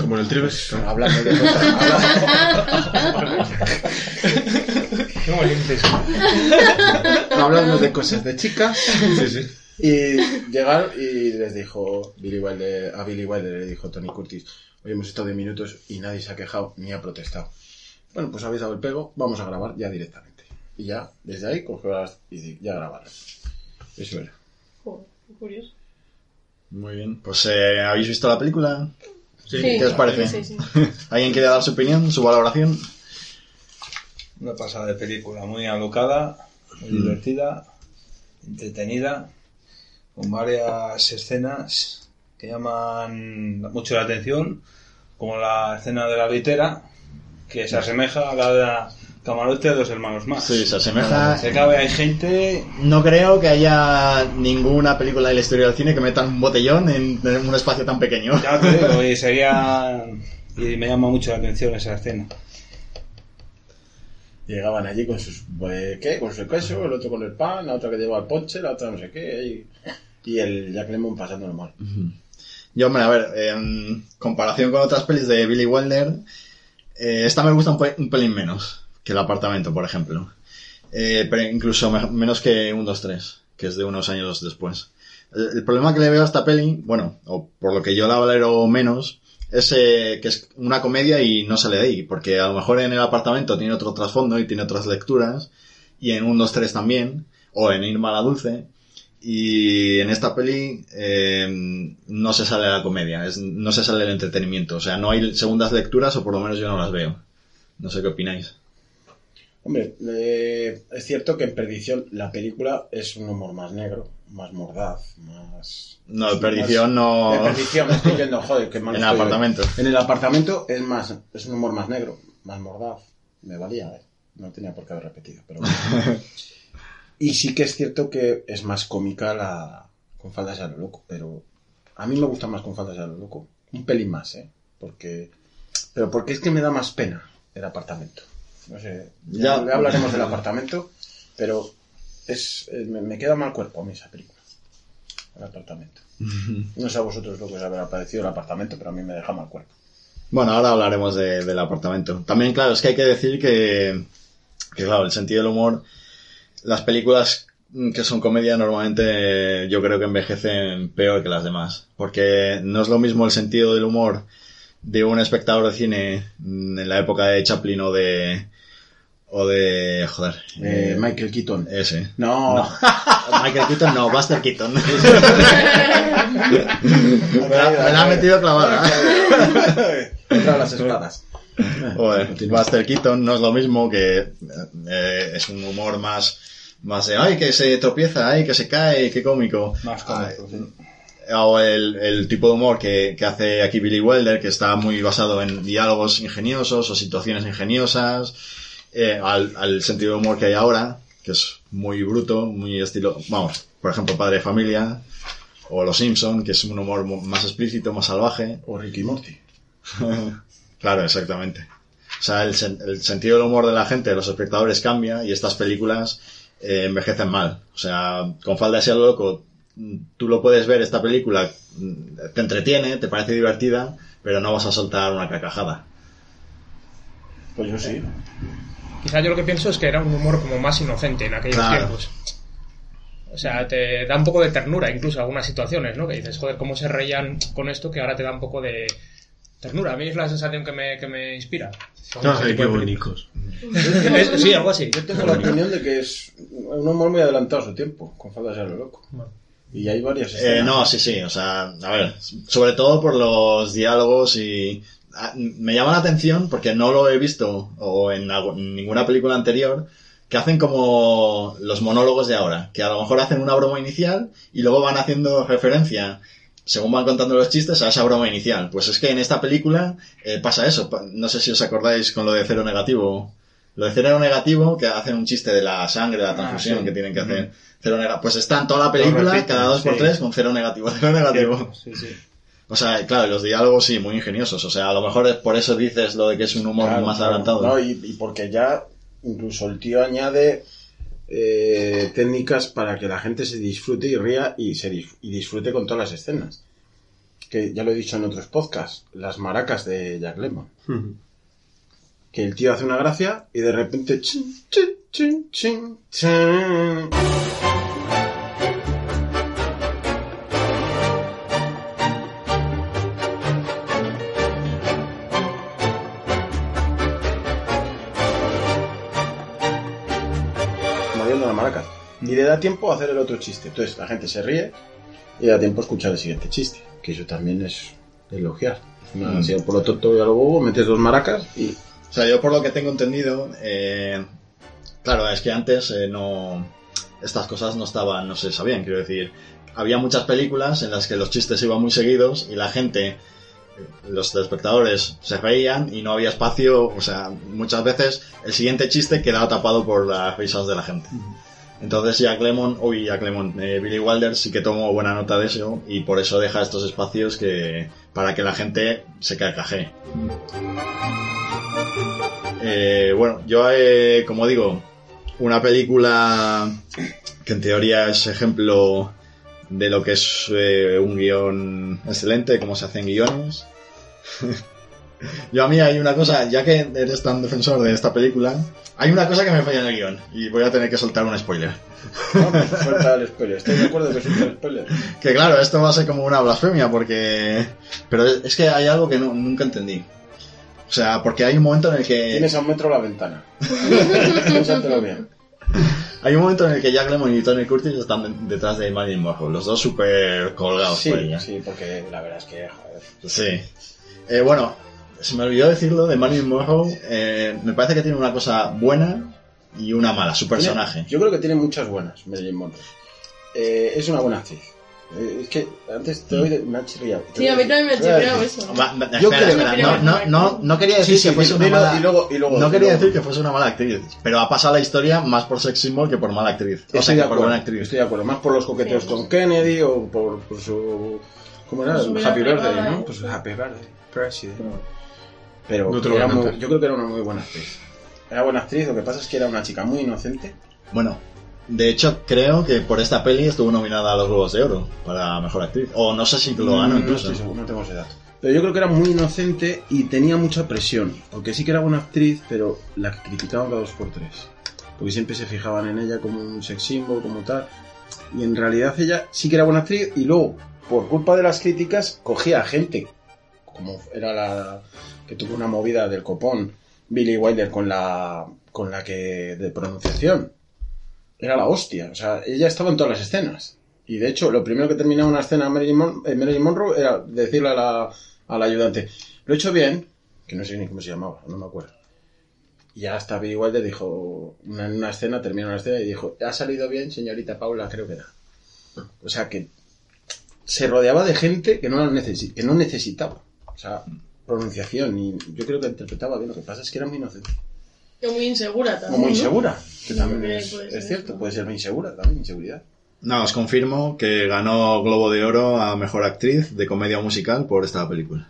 como en el Tribex. hablando de cosas, hablando- (laughs) Qué valientes. hablando de cosas de chicas. Sí, sí. Y (laughs) llegaron y les dijo Billy Wilder, a Billy Wilder le dijo Tony Curtis, hoy hemos estado 10 minutos y nadie se ha quejado ni ha protestado. Bueno, pues habéis dado el pego, vamos a grabar ya directamente. Y ya, desde ahí, cogió las y ya grabaron. Eso era. Joder, qué curioso. Muy bien. Pues, eh, ¿habéis visto la película? Sí, ¿Qué os parece? Sí, sí. (laughs) ¿Alguien quiere dar su opinión, su valoración? Una pasada de película, muy alocada, muy divertida, entretenida, con varias escenas que llaman mucho la atención, como la escena de la litera, que se asemeja a la de la camarote de dos hermanos más. Sí, se asemeja. Se cabe, hay gente No creo que haya ninguna película de la historia del cine que metan un botellón en, en un espacio tan pequeño. Ya te digo, y (laughs) sería. Y me llama mucho la atención esa escena. Llegaban allí con sus, eh, ¿qué? Con su queso, el otro con el pan, la otra que lleva el ponche, la otra no sé qué, y, y el Jack Lemmon pasándolo mal. Yo, hombre, a ver, en comparación con otras pelis de Billy Wilder, eh, esta me gusta un, pe- un pelín menos que el apartamento, por ejemplo. Eh, pero incluso me- menos que un 2-3, que es de unos años después. El, problema que le veo a esta peli, bueno, o por lo que yo la valoro menos, es eh, que es una comedia y no sale de ahí, porque a lo mejor en el apartamento tiene otro trasfondo y tiene otras lecturas, y en un 2-3 también, o en Irma la Dulce, y en esta peli eh, no se sale la comedia, es- no se sale el entretenimiento. O sea, no hay segundas lecturas o por lo menos yo no las veo. No sé qué opináis. Hombre, eh, es cierto que en Perdición la película es un humor más negro, más mordaz, más... No, de perdición más- no... De Perdición, estoy yendo, joder, que (laughs) mal En el estoy apartamento. En el apartamento es más, es un humor más negro, más mordaz. Me valía, ¿eh? No tenía por qué haber repetido, pero bueno. (laughs) Y sí que es cierto que es más cómica la con faldas a lo loco, pero a mí me gusta más con faldas a lo loco. Un pelín más, ¿eh? Porque... Pero porque es que me da más pena el apartamento. No sé, ya, hablaremos del apartamento, pero es, eh, me, me queda mal cuerpo a mí esa película. El apartamento. (laughs) No sé a vosotros lo que os habrá parecido el apartamento, pero a mí me deja mal cuerpo. Bueno, ahora hablaremos de- del apartamento. También, claro, es que hay que decir que, que, claro, el sentido del humor, las películas que son comedia normalmente yo creo que envejecen peor que las demás. Porque no es lo mismo el sentido del humor de un espectador de cine en la época de Chaplin o de... o de... joder. Eh, eh, Michael Keaton. ese. No, (laughs) Michael Keaton no, Buster Keaton. me, la, (laughs) me la ha metido clavada. Contra las espadas. (laughs) Joder, Buster Keaton no es lo mismo que eh, es un humor más más de ay que se tropieza, ay que se cae, qué cómico. Más cómico, sí. O el, el tipo de humor que, que hace aquí Billy Wilder, que está muy basado en diálogos ingeniosos o situaciones ingeniosas, eh, al, al sentido de humor que hay ahora, que es muy bruto, muy estilo, vamos, por ejemplo, Padre de Familia, o Los Simpson, que es un humor más explícito, más salvaje. O Ricky Morty. (laughs) Claro, exactamente. O sea, el, sen- el sentido del humor de la gente, de los espectadores cambia y estas películas eh, envejecen mal. O sea, con falda ser loco, tú lo puedes ver, esta película mm, te entretiene, te parece divertida, pero no vas a soltar una carcajada. Pues yo sí. Quizá yo lo que pienso es que era un humor como más inocente en aquellos Claro. tiempos. O sea, te da un poco de ternura incluso algunas situaciones, ¿no? Que dices, joder, cómo se reían con esto que ahora te da un poco de ternura. A mí es la sensación que me, que me inspira. Ay, tipo qué bonitos. Sí, algo así. Yo tengo la opinión de que es un humor muy adelantado a su tiempo, con falda de ser loco. Y hay varias Eh, no, sí, sí, o sea, a ver, sobre todo por los diálogos y... Me llama la atención porque no lo he visto o en, algo- en ninguna película anterior que hacen como los monólogos de ahora, que a lo mejor hacen una broma inicial y luego van haciendo referencia, según van contando los chistes, a esa broma inicial. Pues es que en esta película eh, pasa eso, no sé si os acordáis con lo de cero negativo. Lo de cero negativo, que hacen un chiste de la sangre, de la transfusión sí. que tienen que hacer. Cero negativo. Pues está en toda la película, cada dos por sí. tres, con cero negativo, (laughs) cero negativo. Sí. O sea, claro, los diálogos sí, muy ingeniosos. O sea, a lo mejor es por eso dices lo de que es un humor Claro, más claro. adelantado. No, y, y porque ya incluso el tío añade eh, técnicas para que la gente se disfrute y ría y, se y disfrute con todas las escenas. Que ya lo he dicho en otros podcasts, las maracas de Jack Lemmon. Que el tío hace una gracia y de repente... chin, chin, chin, Y le da tiempo a hacer el otro chiste. Entonces la gente se ríe y le da tiempo a escuchar el siguiente chiste. Que eso también es elogiar. No, Mm. así, por lo tonto y a lo bobo, metes dos maracas y... O sea, yo por lo que tengo entendido, eh, claro, es que antes eh, no estas cosas no estaban, no se sabían, quiero decir, había muchas películas en las que los chistes iban muy seguidos y la gente, eh, los espectadores se reían y no había espacio, o sea, muchas veces el siguiente chiste quedaba tapado por las risas de la gente. Entonces Jack Lemmon, uy, Jack Lemmon, eh, Billy Wilder sí que tomó buena nota de eso y por eso deja estos espacios que para que la gente se carcajee. Eh, bueno, yo, eh, como digo, una película que en teoría es ejemplo de lo que es eh, un guion excelente, cómo se hacen guiones. (laughs) yo a mí hay una cosa, ya que eres tan defensor de esta película, hay una cosa que me falla en el guion y voy a tener que soltar un spoiler. No, suelta el spoiler. ¿Estáis de acuerdo que suelta el spoiler? (laughs) Que claro, esto va a ser como una blasfemia porque... Pero es que hay algo que no- nunca entendí. O sea, porque hay un momento en el que... Tienes a un metro la ventana. (laughs) Piénsatelo bien. Hay un momento en el que Jack Lemmon y Tony Curtis están de- detrás de Marilyn Monroe, los dos súper colgados Sí, por ella. sí, porque la verdad es que, joder. Sí. Eh, bueno, se me olvidó decirlo de Marilyn Monroe. eh, me parece que tiene una cosa buena y una mala, su personaje. Yo creo que tiene muchas buenas, Marilyn Monroe. Eh, es una buena actriz. Eh, es que antes te de, me ha chirriado. Sí, a mí también me ha chirriado eso. Va- va- Yo creo- espera, no, no, no, no quería decir Sí, sí, que fuese una dilo, mala... y luego- y luego- no y quería luego- decir que fuese una mala actriz, pero ha pasado la historia más por sex symbol que por mala actriz. O Estoy sea, de que por acuerdo, buena actriz. estoy de acuerdo. Más por los coqueteos Sí. con Kennedy o por, por su... ¿Cómo era? Por su vida Happy Birthday, privada, ¿no? ¿eh? Pues Happy Birthday, President. Pero No era muy- yo creo que era una muy buena actriz. Era buena actriz, lo que pasa es que era una chica muy inocente. Bueno, De hecho, creo que por esta peli estuvo nominada a los Globos de Oro para Mejor Actriz. O no sé si lo ganó Mm, incluso. No, estoy seguro, no tengo ese dato. Pero yo creo que era muy inocente y tenía mucha presión. Porque sí que era buena actriz, pero la criticaban cada dos por tres. Porque siempre se fijaban en ella como un sex symbol, como tal. Y en realidad ella sí que era buena actriz y luego, por culpa de las críticas, cogía a gente. Como era la que tuvo una movida del copón, Billy Wilder con la, con la que de pronunciación. Era la hostia. O sea, ella estaba en todas las escenas. Y de hecho, lo primero que terminaba una escena Marilyn, Mon- Monroe era decirle a la, al ayudante, lo he hecho bien, que no sé ni cómo se llamaba, no me acuerdo. Y hasta Billy Wilder dijo, en una escena, terminó una escena y dijo, ha salido bien, señorita Paula, creo que era. O sea que se rodeaba de gente que no, la que no necesitaba. O sea, pronunciación, y yo creo que interpretaba bien. Lo que pasa es que era muy inocente. Y muy insegura también. O muy ¿no? insegura, que también es, cierto, puede ser muy insegura también, inseguridad. No, os confirmo que ganó Globo de Oro a Mejor Actriz de Comedia Musical por esta película.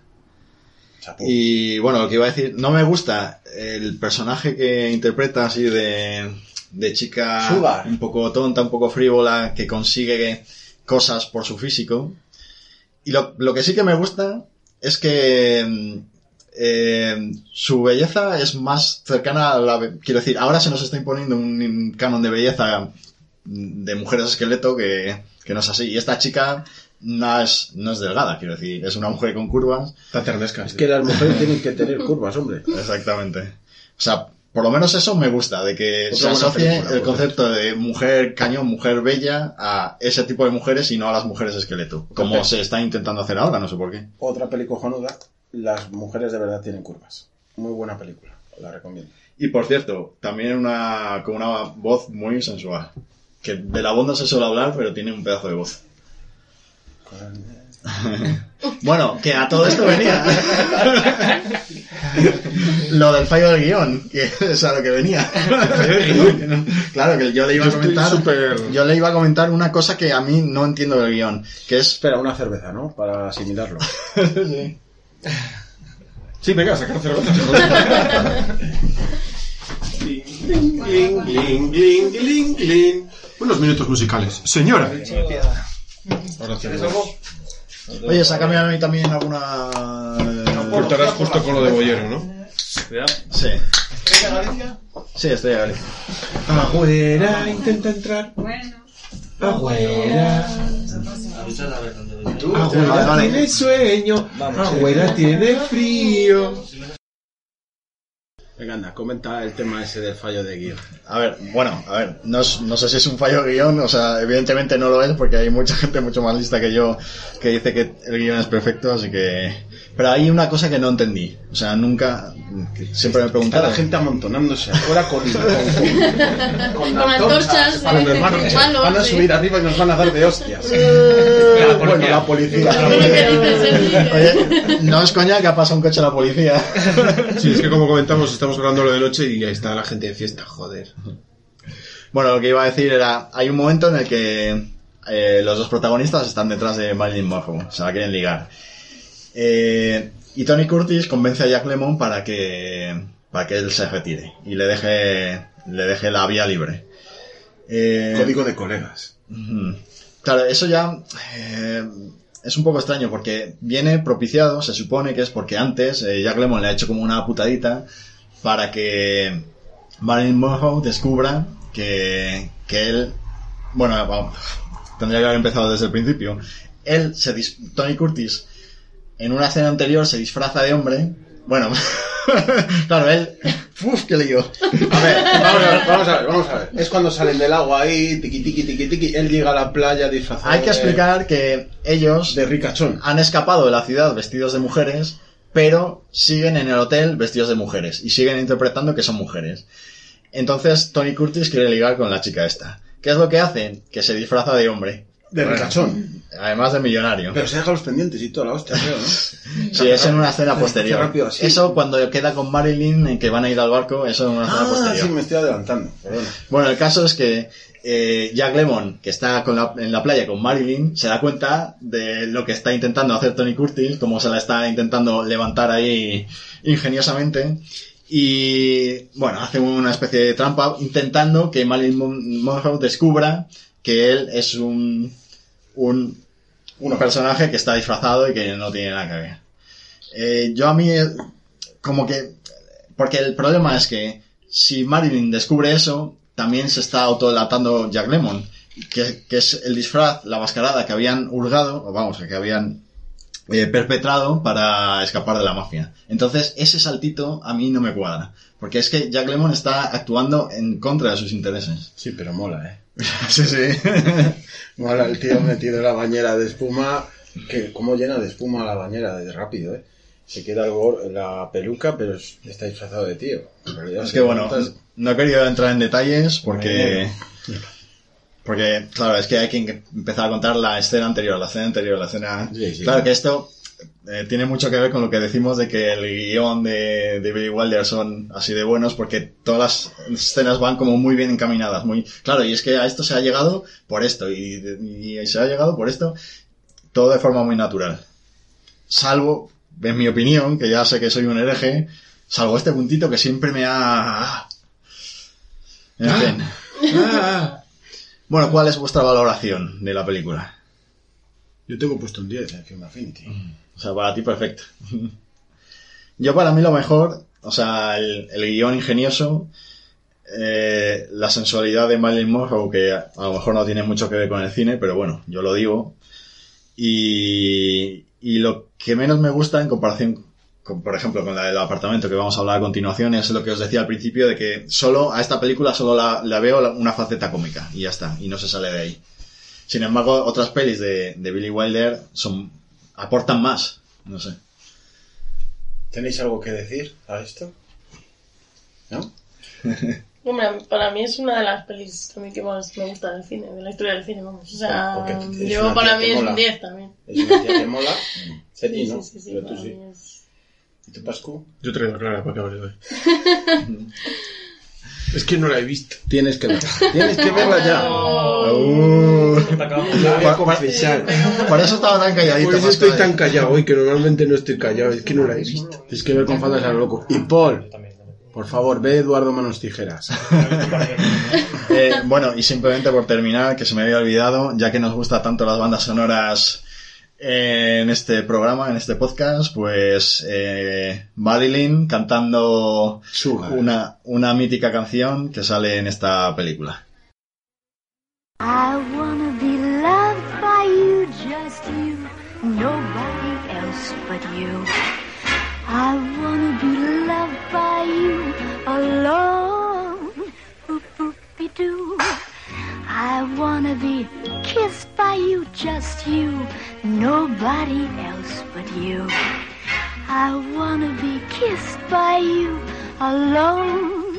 Chapo. Y bueno, lo que iba a decir, no me gusta el personaje que interpreta así de, de chica Sugar. un poco tonta, un poco frívola, que consigue cosas por su físico. Y lo, lo que sí que me gusta es que mm, eh, su belleza es más cercana a la... Quiero decir, ahora se nos está imponiendo un canon de belleza mm, de mujeres esqueleto que, que no es así. Y esta chica no es, no es delgada, quiero decir, es una mujer con curvas. Taternesca. Es que las mujeres tienen que tener curvas, hombre. Exactamente. O sea, por lo menos eso me gusta, de que Otra se asocie película, el por concepto de mujer cañón, mujer bella a ese tipo de mujeres y no a las mujeres esqueleto. Como Perfecto. se está intentando hacer ahora, no sé por qué. Otra peli cojonuda, las mujeres de verdad tienen curvas. Muy buena película, la recomiendo. Y por cierto, también una, con una voz muy sensual. Que de la voz no se suele hablar, pero tiene un pedazo de voz. (laughs) Bueno, que a todo esto venía. (laughs) lo del fallo del guion, que (laughs) es a lo que venía. claro, que yo le iba a comentar. Yo le iba a comentar una cosa que a mí no entiendo del guion, que es. Espera, una cerveza, ¿no? Para asimilarlo. Sí, venga, sacar cerveza. Unos minutos musicales. Señora. Ahora tenemos. Oye, sácame a mí también alguna. Cortarás justo con lo de Bollero, ¿no? Sí. Sí, estoy a Galicia. Agüera, intenta entrar. Bueno. Agüera. Agüera tiene sueño. Agüera tiene frío. Venga, anda, comenta el tema ese del fallo de guion. A ver, bueno, a ver, no, no sé si es un fallo guion, o sea, evidentemente no lo es porque hay mucha (laughs) gente mucho más lista que yo que dice que el guion es perfecto, así que... Pero hay una cosa que no entendí, o sea, nunca... que siempre me he Está la gente amontonándose afuera con, (laughs) con, Con antorchas, Con eh, hermanos. Van a sí. subir arriba y nos van a dar de hostias. (laughs) La bueno, policía. la policía. Que- Oye, no es coña que ha pasado un coche a la policía. Sí, es que como comentamos, estamos grabándolo de noche y ahí está la gente de fiesta, joder. Bueno, lo que iba a decir era, hay un momento en el que eh, los dos protagonistas están detrás de Marilyn Monroe, se la quieren ligar. Eh, y Tony Curtis convence a Jack Lemmon para que para que él se retire y le deje le deje la vía libre. Eh, Código de colegas. Claro, eso ya eh, es un poco extraño porque viene propiciado, se supone que es porque antes Jack Lemmon le ha hecho como una putadita para que Marilyn Monroe descubra que, que él, bueno, vamos, tendría que haber empezado desde el principio. Él, se Tony Curtis, en una escena anterior se disfraza de hombre. Bueno, (laughs) claro, él, uf, qué lío. A ver, vamos a ver, vamos a ver, vamos a ver. Es cuando salen del agua ahí, tiqui tiqui tiqui tiqui, él llega a la playa disfrazado Hay que de- explicar que ellos de ricachón. han escapado de la ciudad vestidos de mujeres, pero siguen en el hotel vestidos de mujeres y siguen interpretando que son mujeres. Entonces Tony Curtis quiere ligar con la chica esta. ¿Qué es lo que hace? Que se disfraza de hombre. De Bueno, ricachón. Además de millonario. Pero se deja los pendientes y toda la hostia, creo, ¿no? (laughs) Sí, es en una escena (laughs) posterior. rápido así. Eso cuando queda con Marilyn, en que van a ir al barco, eso es en una escena Ah, posterior. sí, me estoy adelantando. Perdona. Bueno, el caso es que eh, Jack Lemmon, que está con la- en la playa con Marilyn, se da cuenta de lo que está intentando hacer Tony Curtis, cómo se la está intentando levantar ahí ingeniosamente, Y bueno, hace una especie de trampa intentando que Marilyn Mon- Monroe descubra que él es un, un, un personaje que está disfrazado y que no tiene nada que ver. Eh, yo a mí, eh, como que, porque el problema es que si Marilyn descubre eso, también se está autodelatando Jack Lemon, que, que es el disfraz, la mascarada que habían hurgado, o vamos, que habían eh, perpetrado para escapar de la mafia. Entonces, ese saltito a mí no me cuadra. Porque es que Jack Lemon está actuando en contra de sus intereses. Sí, pero mola, ¿eh? (laughs) sí, sí. (laughs) mola el tío metido en la bañera de espuma. Que cómo llena de espuma la bañera de rápido, ¿eh? Se queda el la peluca, pero es- está disfrazado de tío. En realidad Es que bueno, no he querido entrar en detalles porque... Bueno. Porque, claro, es que hay que empezar a contar la escena anterior, la escena anterior, la escena... Sí, sí. claro que esto eh, tiene mucho que ver con lo que decimos de que el guion de, de Billy Wilder son así de buenos porque todas las escenas van como muy bien encaminadas, muy... Claro, y es que a esto se ha llegado por esto y, y se ha llegado por esto, todo de forma muy natural. Salvo, en mi opinión, que ya sé que soy un hereje, salvo este puntito que siempre me ha... En fin. Bueno, ¿cuál es vuestra valoración de la película? Yo tengo puesto un 10 en Film Affinity. O sea, para ti perfecto. (laughs) Yo para mí lo mejor, o sea, el, el guion ingenioso, eh, la sensualidad de Marilyn Monroe, que a, a lo mejor no tiene mucho que ver con el cine, pero bueno, yo lo digo. Y, y lo que menos me gusta en comparación con, por ejemplo, con la del apartamento que vamos a hablar a continuación, es lo que os decía al principio de que solo a esta película solo la, la veo la- una faceta cómica y ya está, y no se sale de ahí. Sin embargo, otras pelis de, de Billy Wilder son, aportan más, no sé. ¿Tenéis algo que decir a esto? ¿No? (laughs) Hombre, para mí es una de las pelis también que más me gusta del cine, de la historia del cine, vamos. O sea, es yo para mí es un 10 también. Es una tía que mola. (laughs) Sergi, Sí, ¿no? sí, sí, sí, Pero tú sí. ¿Y tú, Pascu? Yo traigo a Clara para que hable hoy. (laughs) es que no la he visto. Tienes que verla. (laughs) Tienes que verla ya. Uh, Te acabamos de Lo voy a Pa- pa- confesar. por eso estaba tan calladito. Por eso estoy eh. tan callado hoy, que normalmente no estoy callado. Es que no la he visto. Tienes que ver con faldas a lo loco. Y Paul, también, también. por favor, ve Eduardo Manos Tijeras. (laughs) Eh, bueno, y simplemente por terminar, que se me había olvidado, ya que nos gusta tanto las bandas sonoras en este programa, en este podcast, pues eh, Marilyn cantando Sugar. una, una mítica canción que sale en esta película. I wanna be loved by you, just you, nobody else but you. I wanna be loved by you alone. Boop boopy doo. I wanna be kissed by you, just you, nobody else but you. I wanna be kissed by you alone.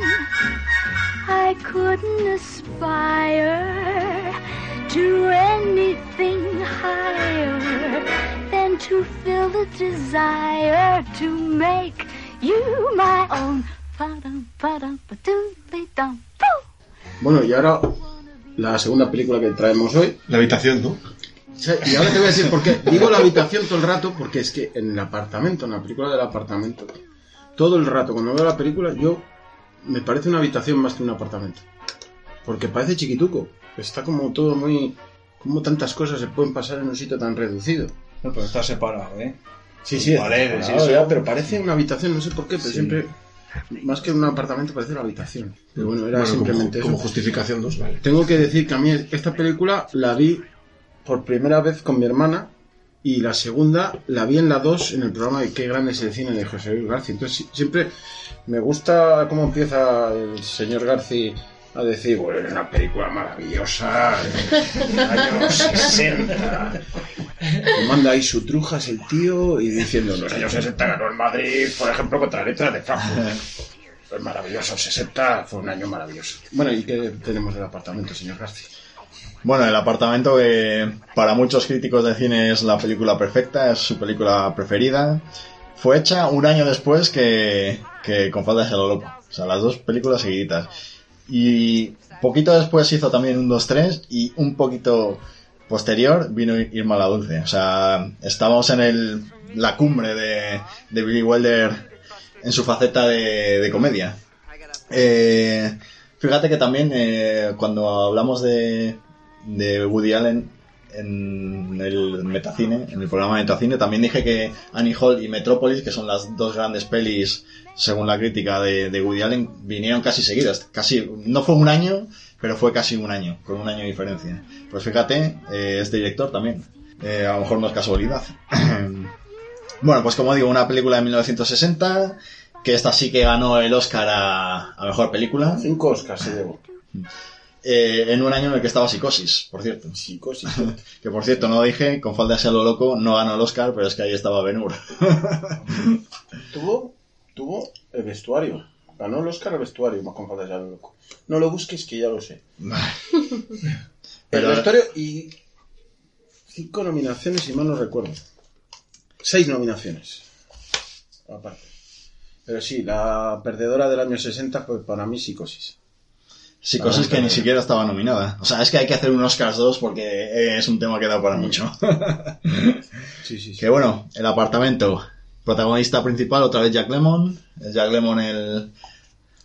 I couldn't aspire to anything higher than to feel the desire to make you my own. Bueno, y ahora la segunda película que traemos hoy. La habitación, ¿no? Sí, Y ahora te voy a decir por qué. Digo la habitación todo el rato porque es que en el apartamento, en la película del apartamento, todo el rato cuando veo la película, yo me parece una habitación más que un apartamento. Porque parece chiquituco. Está como todo muy... Como tantas cosas se pueden pasar en un sitio tan reducido. No, pero está separado, ¿eh? Sí, sí, Paredes, separado sí, eso. pero parece una habitación, no sé por qué, pero Sí. siempre... Más que un apartamento parece una habitación. Pero bueno, era Bueno, como- simplemente como, eso. justificación 2, vale. Tengo que decir que a mí esta película la vi por primera vez con mi hermana y la segunda la vi en la 2 en el programa de Qué grande es el cine de José Luis García. Entonces si- siempre me gusta cómo empieza el señor García a decir, bueno, es una película maravillosa, de años 60. Y manda ahí su trujas el tío y diciendo, en los años 60 ganó el Madrid, por ejemplo, contra la letra de Frankfurt. Es maravilloso, 60 fue un año maravilloso. Bueno, ¿y qué tenemos del apartamento, señor García? Bueno, El apartamento que para muchos críticos de cine es la película perfecta, es su película preferida. Fue hecha un año después que, que Con faldas a lo loco. O sea, las dos películas seguiditas. Y poquito después hizo también un 2-3 y un poquito posterior vino Irma la Dulce. O sea, estábamos en el, la cumbre de, de Billy Wilder en su faceta de, de comedia. Eh, fíjate que también eh, cuando hablamos de, de Woody Allen en el Metacine, en el programa Metacine, también dije que Annie Hall y Metrópolis, que son las dos grandes pelis, según la crítica de, de Woody Allen, vinieron casi seguidas. Casi, no fue un año, pero fue casi un año, con un año de diferencia. Pues fíjate, eh, este director también. Eh, a lo mejor no es casualidad. (clears throat) bueno, pues como digo, una película de 1960, que esta sí que ganó el Oscar a, a Mejor Película. Cinco Oscars se llevó. Eh, en un año en el que estaba Psicosis, por cierto. Psicosis. (laughs) que por cierto, no dije, con falda a lo loco, no ganó el Oscar, pero es que ahí estaba Ben Hur. (laughs) tuvo, tuvo el vestuario. Ganó el Oscar el vestuario, más con de lo loco. No lo busques que ya lo sé. (laughs) Pero- el vestuario y cinco nominaciones, si mal no recuerdo. Seis nominaciones. Aparte. Pero sí, la perdedora del año 60 fue para mí Psicosis. Psicosis que ni siquiera estaba nominada. O sea, es que hay que hacer un Oscars 2 porque es un tema que da para mucho. Sí, sí, sí. (laughs) que bueno, el apartamento. Protagonista principal, otra vez Jack Lemmon. Es Jack Lemmon el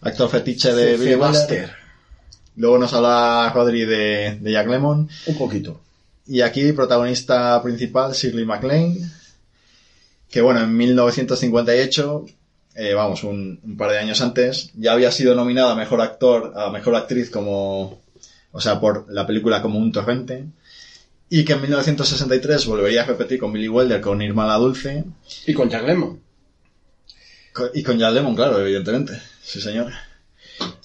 actor fetiche de Billy Buster. Luego nos habla Rodri de, de Jack Lemmon. Un poquito. Y aquí, protagonista principal, Shirley MacLaine. Que bueno, en 1958, eh, vamos, un, un par de años antes, ya había sido nominada a mejor actor, a mejor actriz como. O sea, por la película como un torrente. Y que en 1963 volvería a repetir con Billy Wilder, con Irma la Dulce. Y con Jack Lemmon. Y con Jack Lemmon, claro, evidentemente. Sí, señor.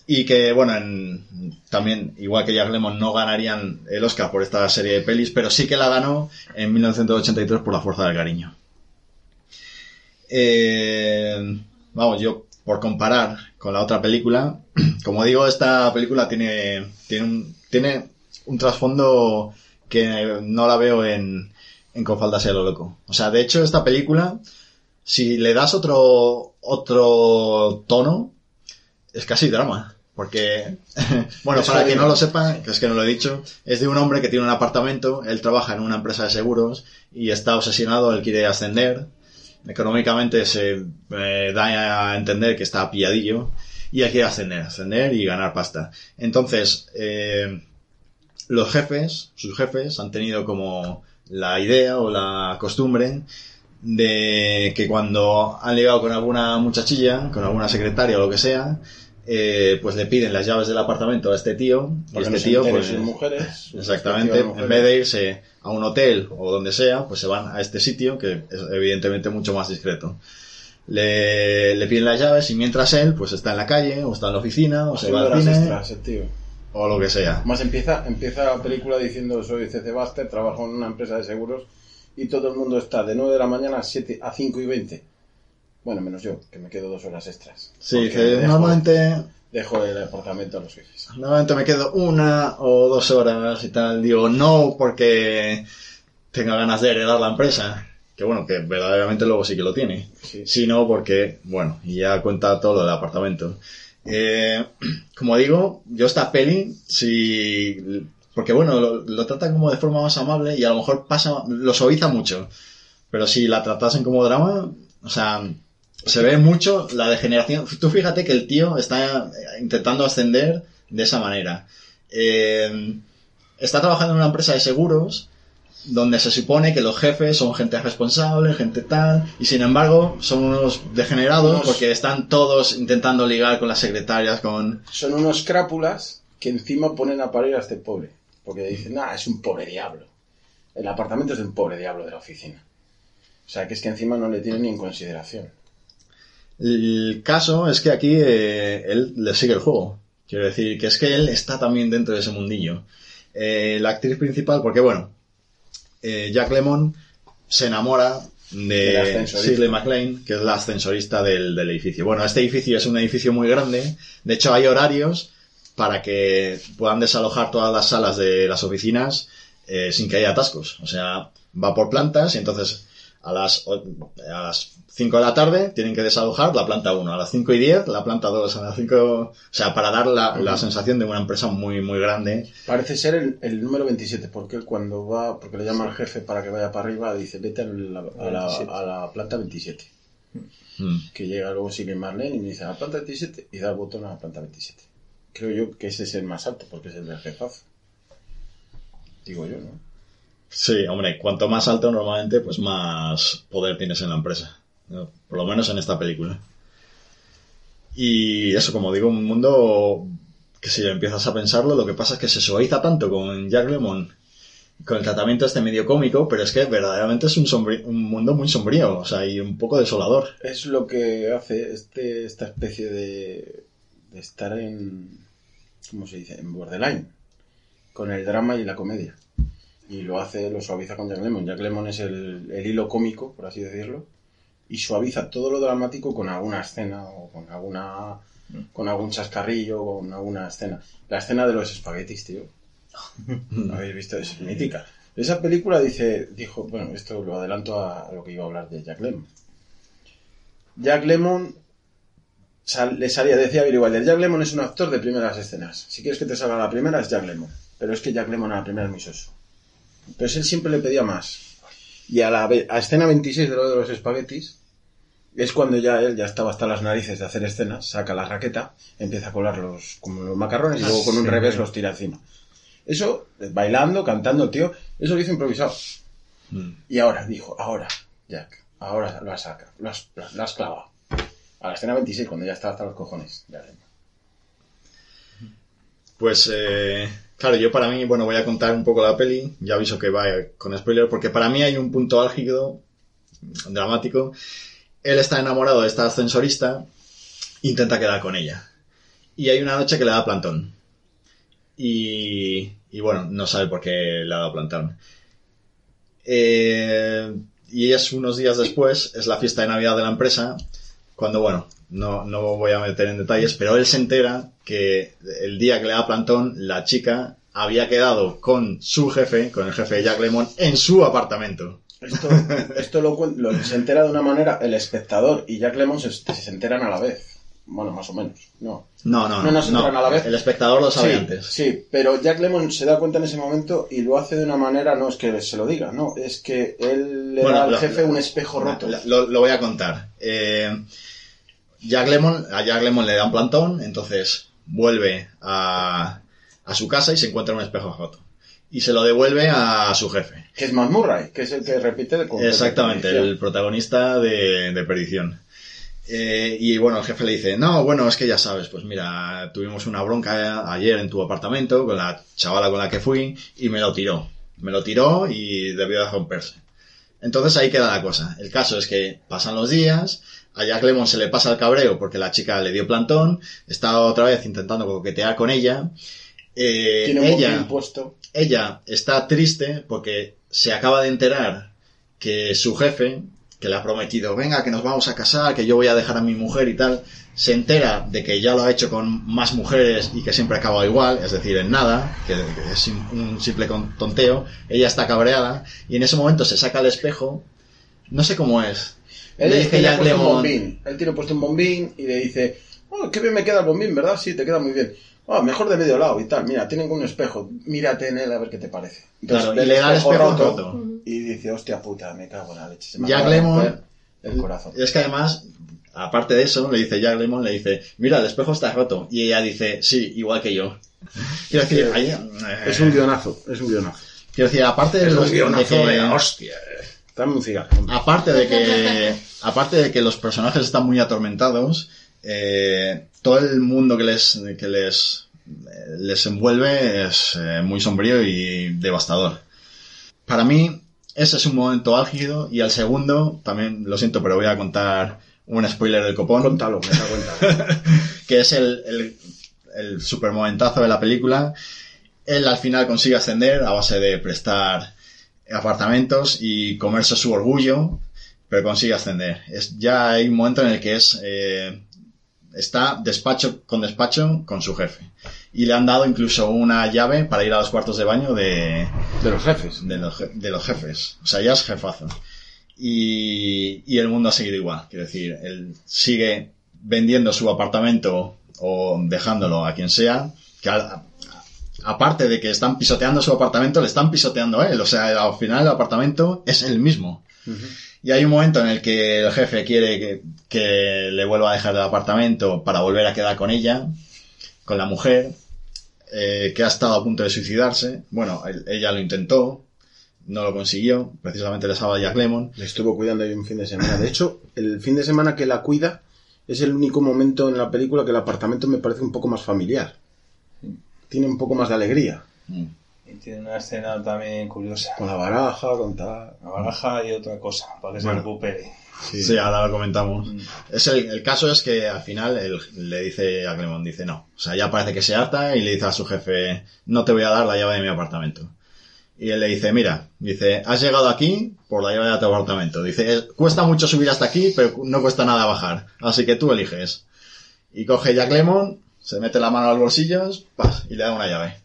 Y que, bueno, en- también, igual que Jack Lemmon, no ganarían el Oscar por esta serie de pelis, pero sí que la ganó en 1983 por La Fuerza del Cariño. Eh, vamos, yo, por comparar con la otra película, (clears throat) como digo, esta película tiene, tiene, un, tiene un trasfondo que no la veo en, en Con falda sea lo loco. O sea, de hecho, esta película, si le das otro, otro tono, es casi drama. Porque, (laughs) bueno, para quien no lo sepa, que es que no lo he dicho, es de un hombre que tiene un apartamento, él trabaja en una empresa de seguros y está obsesionado, él quiere ascender. Económicamente se eh, da a entender que está pilladillo y él quiere ascender, ascender y ganar pasta. Entonces, eh, los jefes, sus jefes, han tenido como la idea o la costumbre de que cuando han ligado con alguna muchachilla, con alguna secretaria o lo que sea, eh, pues le piden las llaves del apartamento a este tío y este no tío pues sus mujeres, sus exactamente respectivas en vez de irse a un hotel o donde sea pues se van a este sitio que es evidentemente mucho más discreto le, le piden las llaves y mientras él pues está en la calle o está en la oficina o se va al cine extras, el tío. O lo que sea Más empieza, empieza la película diciendo soy CC Buster, trabajo en una empresa de seguros y todo el mundo está de 9 de la mañana a 7 a 5 y 20. Bueno, menos yo, que me quedo dos horas extras. sí que dejo- normalmente Dejo el apartamento a los jefes. Normalmente me quedo una o dos horas y tal. Digo, no porque tenga ganas de heredar la empresa. Que bueno, que verdaderamente luego sí que lo tiene. Sí. Sino porque, bueno, y ya cuenta todo lo del apartamento. Eh, como digo, yo esta peli, si... Porque bueno, lo, lo tratan como de forma más amable y a lo mejor pasa, lo suaviza mucho. Pero si la tratasen como drama, o sea, se ve mucho la degeneración. Tú fíjate que el tío está intentando ascender de esa manera. Eh, está trabajando en una empresa de seguros donde se supone que los jefes son gente responsable, gente tal, y sin embargo son unos degenerados Unos- porque están todos intentando ligar con las secretarias, con... Son unos crápulas que encima ponen a parir a este pobre. Porque dicen, nah, es un pobre diablo. El apartamento es de un pobre diablo de la oficina. O sea, que es que encima no le tienen ni en consideración. El caso es que aquí eh, él le sigue el juego. Quiero decir, que es que él está también dentro de ese mundillo. Eh, la actriz principal, porque bueno, eh, Jack Lemon se enamora de. Shirley MacLaine, que es la ascensorista del, del edificio. Bueno, este edificio es un edificio muy grande. De hecho, hay horarios para que puedan desalojar todas las salas de las oficinas eh, sin que haya atascos. O sea, va por plantas y entonces a las, a las 5 de la tarde tienen que desalojar la planta 1, a las 5 y 10 la planta 2, a las 5... O sea, para dar la, la sensación de una empresa muy, muy grande. Parece ser el, el número 27, porque él cuando va, porque le llama al jefe para que vaya para arriba, dice, vete a la, a la- a la planta 27. Mm. Que llega luego sigue Marlene y me dice a la planta 27 y da el botón a la planta 27. Creo yo que ese es el más alto porque es el del jefazo. Digo yo, ¿no? Sí, hombre, cuanto más alto normalmente, pues más poder tienes en la empresa. Por lo menos en esta película. Y eso, como digo, un mundo que si empiezas a pensarlo, lo que pasa es que se suaviza tanto con Jack Lemmon, con el tratamiento este medio cómico, pero es que verdaderamente es un mundo muy sombrío, o sea, y un poco desolador. Es lo que hace este, esta especie de, de estar en. ¿Cómo se dice? En borderline. Con el drama y la comedia. Y lo hace, lo suaviza con Jack Lemmon. Jack Lemmon es el, el hilo cómico, por así decirlo. Y suaviza todo lo dramático con alguna escena o con alguna. con algún chascarrillo o con alguna escena. La escena de los espaguetis, tío. ¿No (laughs) habéis visto? Es mítica. Esa película dice, dijo, bueno, esto lo adelanto a lo que iba a hablar de Jack Lemmon. Jack Lemmon sal- le salía, decía Billy Wilder, Jack Lemmon es un actor de primeras escenas. Si quieres que te salga la primera, es Jack Lemmon. Pero es que Jack Lemmon a la primera es muy soso. Entonces él siempre le pedía más. Y a la a escena 26 de lo de los espaguetis, es cuando ya él ya estaba hasta las narices de hacer escenas, saca la raqueta, empieza a colar los, como los macarrones y luego con un Sí. revés los tira encima. Eso, bailando, cantando, tío, eso lo hizo improvisado. Mm. Y ahora, dijo, ahora, Jack, ahora lo has sacado, lo has, lo has clavado. A la escena 26, cuando ya está hasta los cojones. Ya le- Pues, eh, claro, yo para mí, bueno, voy a contar un poco la peli, ya aviso que va con spoiler, porque para mí hay un punto álgido, dramático. Él está enamorado de esta ascensorista, intenta quedar con ella. Y hay una noche que le da plantón. Y, y bueno, no sabe por qué le ha dado plantón. Eh, y es unos días después, es la fiesta de Navidad de la empresa, cuando, bueno, no, no voy a meter en detalles, pero él se entera que el día que le da plantón, la chica había quedado con su jefe, con el jefe de Jack Lemon, en su apartamento. Esto, esto lo, lo- se entera de una manera el espectador y Jack Lemmon se, se enteran a la vez. Bueno, más o menos. No. No, no, No no. nos entran a la vez. El espectador lo sabe sí, antes. Sí, pero Jack Lemmon se da cuenta en ese momento y lo hace de una manera, no es que se lo diga, no, es que él le Bueno, da al lo- jefe un espejo roto. Lo, lo voy a contar. Eh, Jack Lemon, a Jack Lemon le dan plantón, entonces vuelve a, a su casa y se encuentra un espejo roto. Y se lo devuelve a su jefe. Que es Matt Murray, que es el que repite con- Exactamente, el protagonista de, de Perdición. Eh, y bueno, el jefe le dice, no, bueno, es que ya sabes, pues mira, tuvimos una bronca ayer en tu apartamento con la chavala con la que fui y me lo tiró. Me lo tiró y debió de romperse. Entonces ahí queda la cosa. El caso es que pasan los días, a Jack Lemmon se le pasa el cabreo porque la chica le dio plantón, está otra vez intentando coquetear con ella. Eh, Tiene ella, botín puesto. ella está triste porque se acaba de enterar que su jefe, que le ha prometido, venga, que nos vamos a casar, que yo voy a dejar a mi mujer y tal, se entera de que ya lo ha hecho con más mujeres y que siempre ha acabado igual, es decir, en nada, que, es un simple tonteo, ella está cabreada y en ese momento se saca el espejo, no sé cómo es. Él, Le él dice tiene Jack puesto un Lemmon- bombín. Él tiene puesto un bombín y le dice, oh, qué bien me queda el bombín, ¿verdad? Sí, te queda muy bien. Ah, mejor de medio lado y tal. Mira, tienen un espejo. Mírate en él a ver qué te parece. Claro, y le da el espejo roto. Y dice, hostia puta, me cago en la leche. Se me Jack romper el corazón. Es que además, aparte de eso, le dice Jack Lemmon, le dice, mira, el espejo está roto. Y ella dice, sí, igual que yo. Quiero decir, ahí, eh, Es un guionazo, es un guionazo. Quiero decir, aparte de, Es los, un de guionazo que, hostia. Dame un cigarro. hombre. aparte de que, (laughs) aparte de que los personajes están muy atormentados, eh, todo el mundo que les, que les, eh, les envuelve es eh, muy sombrío y devastador. Para mí, ese es un momento álgido y al segundo, también lo siento, pero voy a contar un spoiler del copón. Contalo, me da cuenta. (laughs) que es el, el, el super momentazo de la película. Él al final consigue ascender a base de prestar apartamentos y comerse su orgullo, pero consigue ascender. Es, ya hay un momento en el que es eh, está despacho con despacho con su jefe. Y le han dado incluso una llave para ir a los cuartos de baño de, De los jefes. de los, de los jefes. O sea, ya es jefazo. Y, y el mundo ha seguido igual. Quiero decir, él sigue vendiendo su apartamento o dejándolo a quien sea. Que aparte de que están pisoteando su apartamento, le están pisoteando a él. O sea, al final el apartamento es el mismo. Y hay un momento en el que el jefe quiere que, que le vuelva a dejar el apartamento para volver a quedar con ella, con la mujer, eh, que ha estado a punto de suicidarse. Bueno, él- ella lo intentó, no lo consiguió, precisamente le estaba Jack Lemon. Le estuvo cuidando ahí un fin de semana. De hecho, el fin de semana que la cuida es el único momento en la película que el apartamento me parece un poco más familiar. Tiene un poco más de alegría. Y tiene una escena también curiosa. Con la baraja, con tal. La baraja y otra cosa, para que se Bueno. recupere. Sí, ahora lo comentamos. Es el, el caso es que al final él le dice a Clemon, dice no. O sea, ya parece que se harta y le dice a su jefe, no te voy a dar la llave de mi apartamento. Y él le dice, mira, dice, has llegado aquí por la llave de tu apartamento. Dice, "Es- cuesta mucho subir hasta aquí, pero no cuesta nada bajar. Así que tú eliges. Y coge Jack Lemon, se mete la mano a los bolsillos, y le da una llave.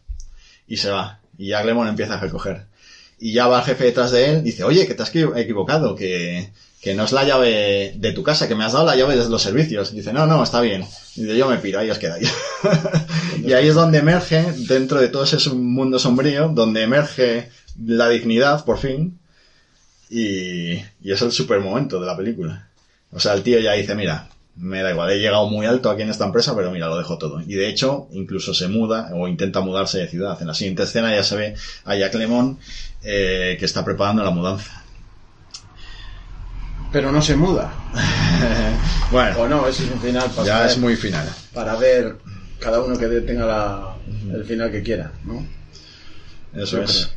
Y se va. Y Jack Lemon empieza a recoger. Y ya va el jefe detrás de él, dice, oye, que te has equi- equivocado, que, que no es la llave de tu casa, que me has dado la llave de los servicios. Dice, no, no, está bien. Dice, yo me piro, ahí os quedáis. (laughs) y ahí es donde emerge, dentro de todo ese mundo sombrío, donde emerge la dignidad, por fin. Y, y es el super momento de la película. O sea, el tío ya dice, mira, me da igual, he llegado muy alto aquí en esta empresa, pero mira, lo dejo todo. Y de hecho, incluso se muda o intenta mudarse de ciudad. En la siguiente escena ya se ve a Jack Lemon eh, que está preparando la mudanza. Pero no se muda. (laughs) bueno, O no, ese es un final para, ya saber- es muy final. para ver cada uno que tenga la- el final que quiera, ¿no? Eso Yo es. ¿Qué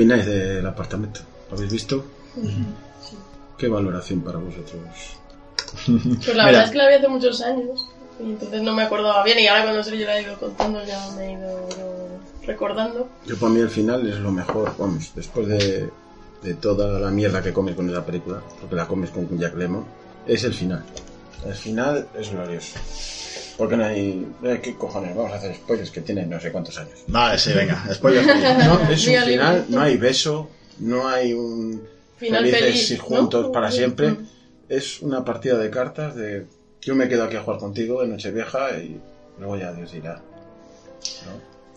opináis del apartamento? ¿Lo habéis visto? ¿Qué valoración para vosotros? Pues la verdad es que la vi hace muchos años. Y entonces no me acordaba bien. Y ahora cuando se lo he ido contando ya me he ido recordando. Yo para mí el final es lo mejor, vamos, después de, de toda la mierda que comes con la película, porque la comes con Jack Lemmon, es el final. El final es glorioso. Porque no hay... eh, ¿Qué cojones? Vamos a hacer spoilers que tienen no sé cuántos años. Vale, sí, venga, spoiler. (laughs) No, es un final, no hay beso, no hay un... Final felices feliz, y ¿no? juntos para siempre. Es una partida de cartas de... Yo me quedo aquí a jugar contigo en Nochevieja y luego ya Dios dirá.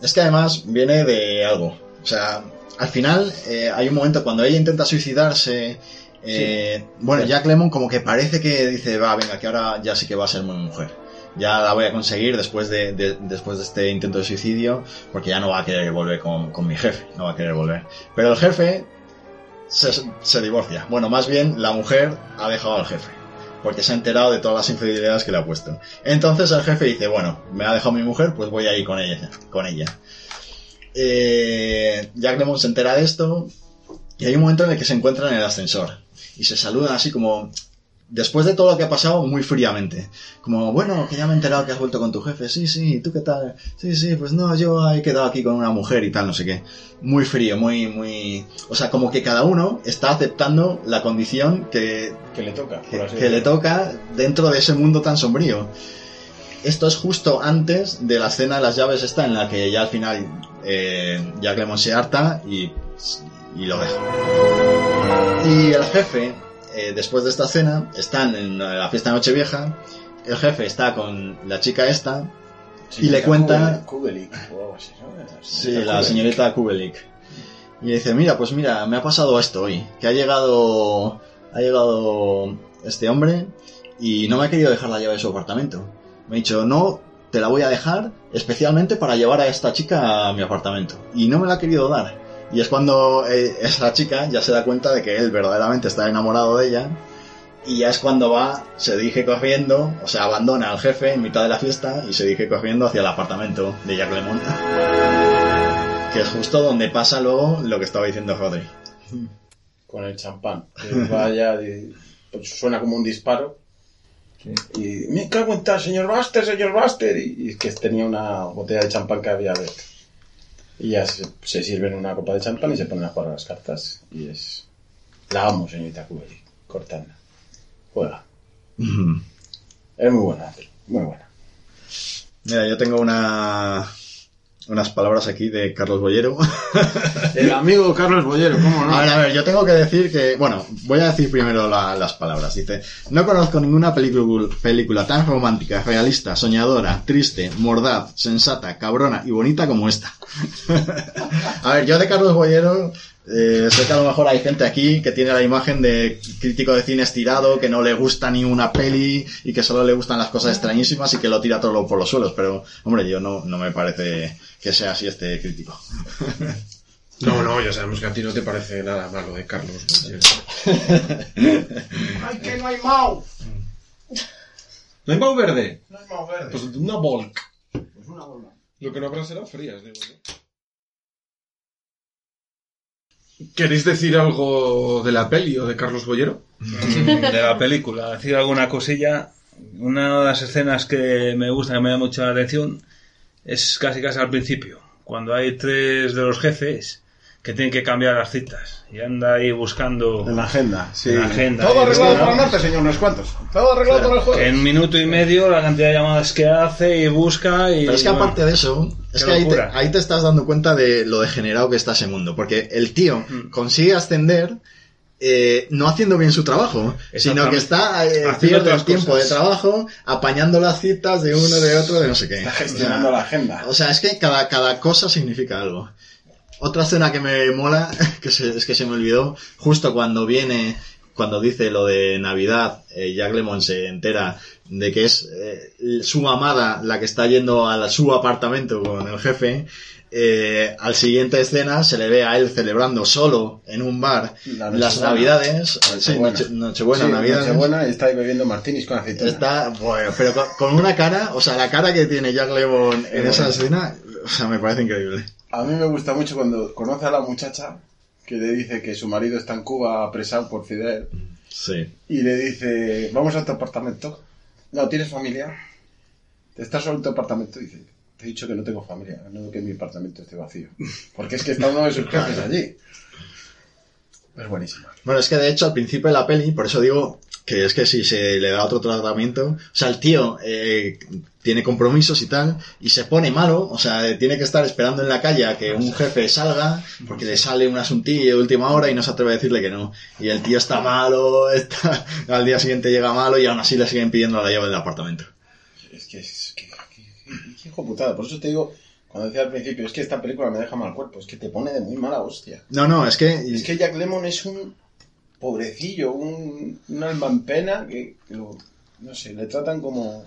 Es que además viene de algo. O sea, al final eh, hay un momento cuando ella intenta suicidarse. Eh, Bueno, Jack Lemon como que parece que dice, va, venga, que ahora ya sí que va a ser muy mujer. Ya la voy a conseguir después de, de- después de este intento de suicidio, porque ya no va a querer volver con, con mi jefe, no va a querer volver. Pero el jefe se, se divorcia. Bueno, más bien la mujer ha dejado al jefe, porque se ha enterado de todas las infidelidades que le ha puesto. Entonces el jefe dice, bueno, me ha dejado mi mujer, pues voy a ir con ella. Con ella. Eh, Jack Lemmon se entera de esto y hay un momento en el que se encuentran en el ascensor y se saludan así como después de todo lo que ha pasado muy fríamente como bueno que ya me he enterado que has vuelto con tu jefe sí sí ¿tú qué tal? sí sí pues no yo he quedado aquí con una mujer y tal no sé qué muy frío muy muy o sea como que cada uno está aceptando la condición que Que le toca, que, le toca dentro de ese mundo tan sombrío. Esto es justo antes de la escena de las llaves esta en la que ya al final eh, Jack se harta y, y lo deja. Y el jefe, eh, después de esta escena, están en la fiesta de Nochevieja, el jefe está con la chica esta y le cuenta... La señorita Kubelik. Y dice, mira, pues mira, me ha pasado esto hoy, que ha llegado, ha llegado este hombre y no me ha querido dejar la llave de su apartamento. Me ha dicho, no, te la voy a dejar especialmente para llevar a esta chica a mi apartamento. Y no me la ha querido dar. Y es cuando eh, esa chica ya se da cuenta de que él verdaderamente está enamorado de ella. Y ya es cuando va, se dirige corriendo, o sea, abandona al jefe en mitad de la fiesta y se dirige corriendo hacia el apartamento de Jack Lemmon. Que es justo donde pasa luego lo que estaba diciendo Rodri. Con el champán. Que vaya, pues suena como un disparo. Y me cago en tal, señor Buster, señor Buster. Y, y es que tenía una botella de champán que había abierto. Y ya se, se sirven una copa de champán y se ponen a jugar a las cartas. Y es. La amo, señorita Kubelik. Cortana. Juega. Es muy buena, muy buena. Mira, yo tengo una unas palabras aquí de Carlos Bollero. (laughs) El amigo Carlos Bollero, ¿cómo no? A ver, a ver, yo tengo que decir que, bueno, voy a decir primero la- las palabras. Dice, no conozco ninguna película, película tan romántica, realista, soñadora, triste, mordaz, sensata, cabrona y bonita como esta. (laughs) a ver, yo de Carlos Bollero, eh, sé que a lo mejor hay gente aquí que tiene la imagen de crítico de cine estirado, que no le gusta ni una peli y que solo le gustan las cosas extrañísimas y que lo tira todo por los suelos. Pero, hombre, yo no, no me parece que sea así este crítico. No, no, ya sabemos que a ti no te parece nada malo de Carlos. (laughs) ¡Ay, que no hay Mau! ¿No hay Mau verde? No hay Mau verde. Pues una Volk. Pues una bola. Lo que no habrá será frías, digo yo. ¿Queréis decir algo de la peli o de Carlos Bollero? de la película, decir alguna cosilla. Una de las escenas que me gusta, que me da mucha atención, es casi casi al principio, cuando hay tres de los jefes que tienen que cambiar las citas y anda ahí buscando En la agenda, sí. en la agenda. Todo arreglado para el norte, señor, no es cuantos. Todo arreglado para el jueves. en un minuto y medio la cantidad de llamadas que hace y busca y Pero es que bueno, aparte de eso, es que ahí te, ahí te estás dando cuenta de lo degenerado que está ese mundo. Porque el tío Mm. consigue ascender eh, no haciendo bien su trabajo, sino que está eh, Haciendo pierde el tiempo cosas. de trabajo apañando las citas de uno, de otro, de no sé qué. Está gestionando la agenda. O sea, es que cada, cada cosa significa algo. Otra escena que me mola, (laughs) que se- es que se me olvidó, justo cuando viene, cuando dice lo de Navidad, eh, Jack Lemmon se entera de que es eh, su amada la que está yendo a la- su apartamento con el jefe. eh, al siguiente escena se le ve a él celebrando solo en un bar La las navidades, sí, Nochebuena. Noche- Nochebuena, Sí, navidades. Nochebuena y está ahí bebiendo martinis con aceituna. Está, bueno, pero con, con una cara, o sea, la cara que tiene Jack Lemmon en esa escena, o sea, me parece increíble. A mí me gusta mucho cuando conoce a la muchacha que le dice que su marido está en Cuba apresado por Fidel Sí. y le dice, vamos a tu apartamento. No, ¿tienes familia? ¿Estás solo en tu apartamento? Dice, te he dicho que no tengo familia, no que mi apartamento esté vacío. Porque es que está uno de sus jefes allí. Es buenísimo. Bueno, es que de hecho al principio de la peli, por eso digo que es que si se le da otro tratamiento, o sea, el tío eh, tiene compromisos y tal, y se pone malo, o sea, tiene que estar esperando en la calle a que un jefe salga, porque le sale un asuntillo de última hora y no se atreve a decirle que no. Y el tío está malo, (laughs) está, al día siguiente llega malo y aún así le siguen pidiendo la llave del apartamento. Es que es que, que- que hijo putada. Por eso te digo, cuando decía al principio, es que esta película me deja mal cuerpo, es que te pone de muy mala hostia. No, no, es que... Es que Jack Lemmon es un pobrecillo, un, un alma en pena que, que lo- no sé, le tratan como...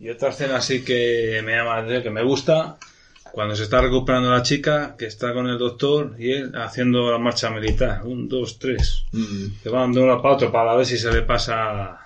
Y otra escena así que me llama la atención, que me gusta, cuando se está recuperando la chica, que está con el doctor y él haciendo la marcha militar. Un, dos, tres. mm, Que van de uno para otro para ver si se le pasa.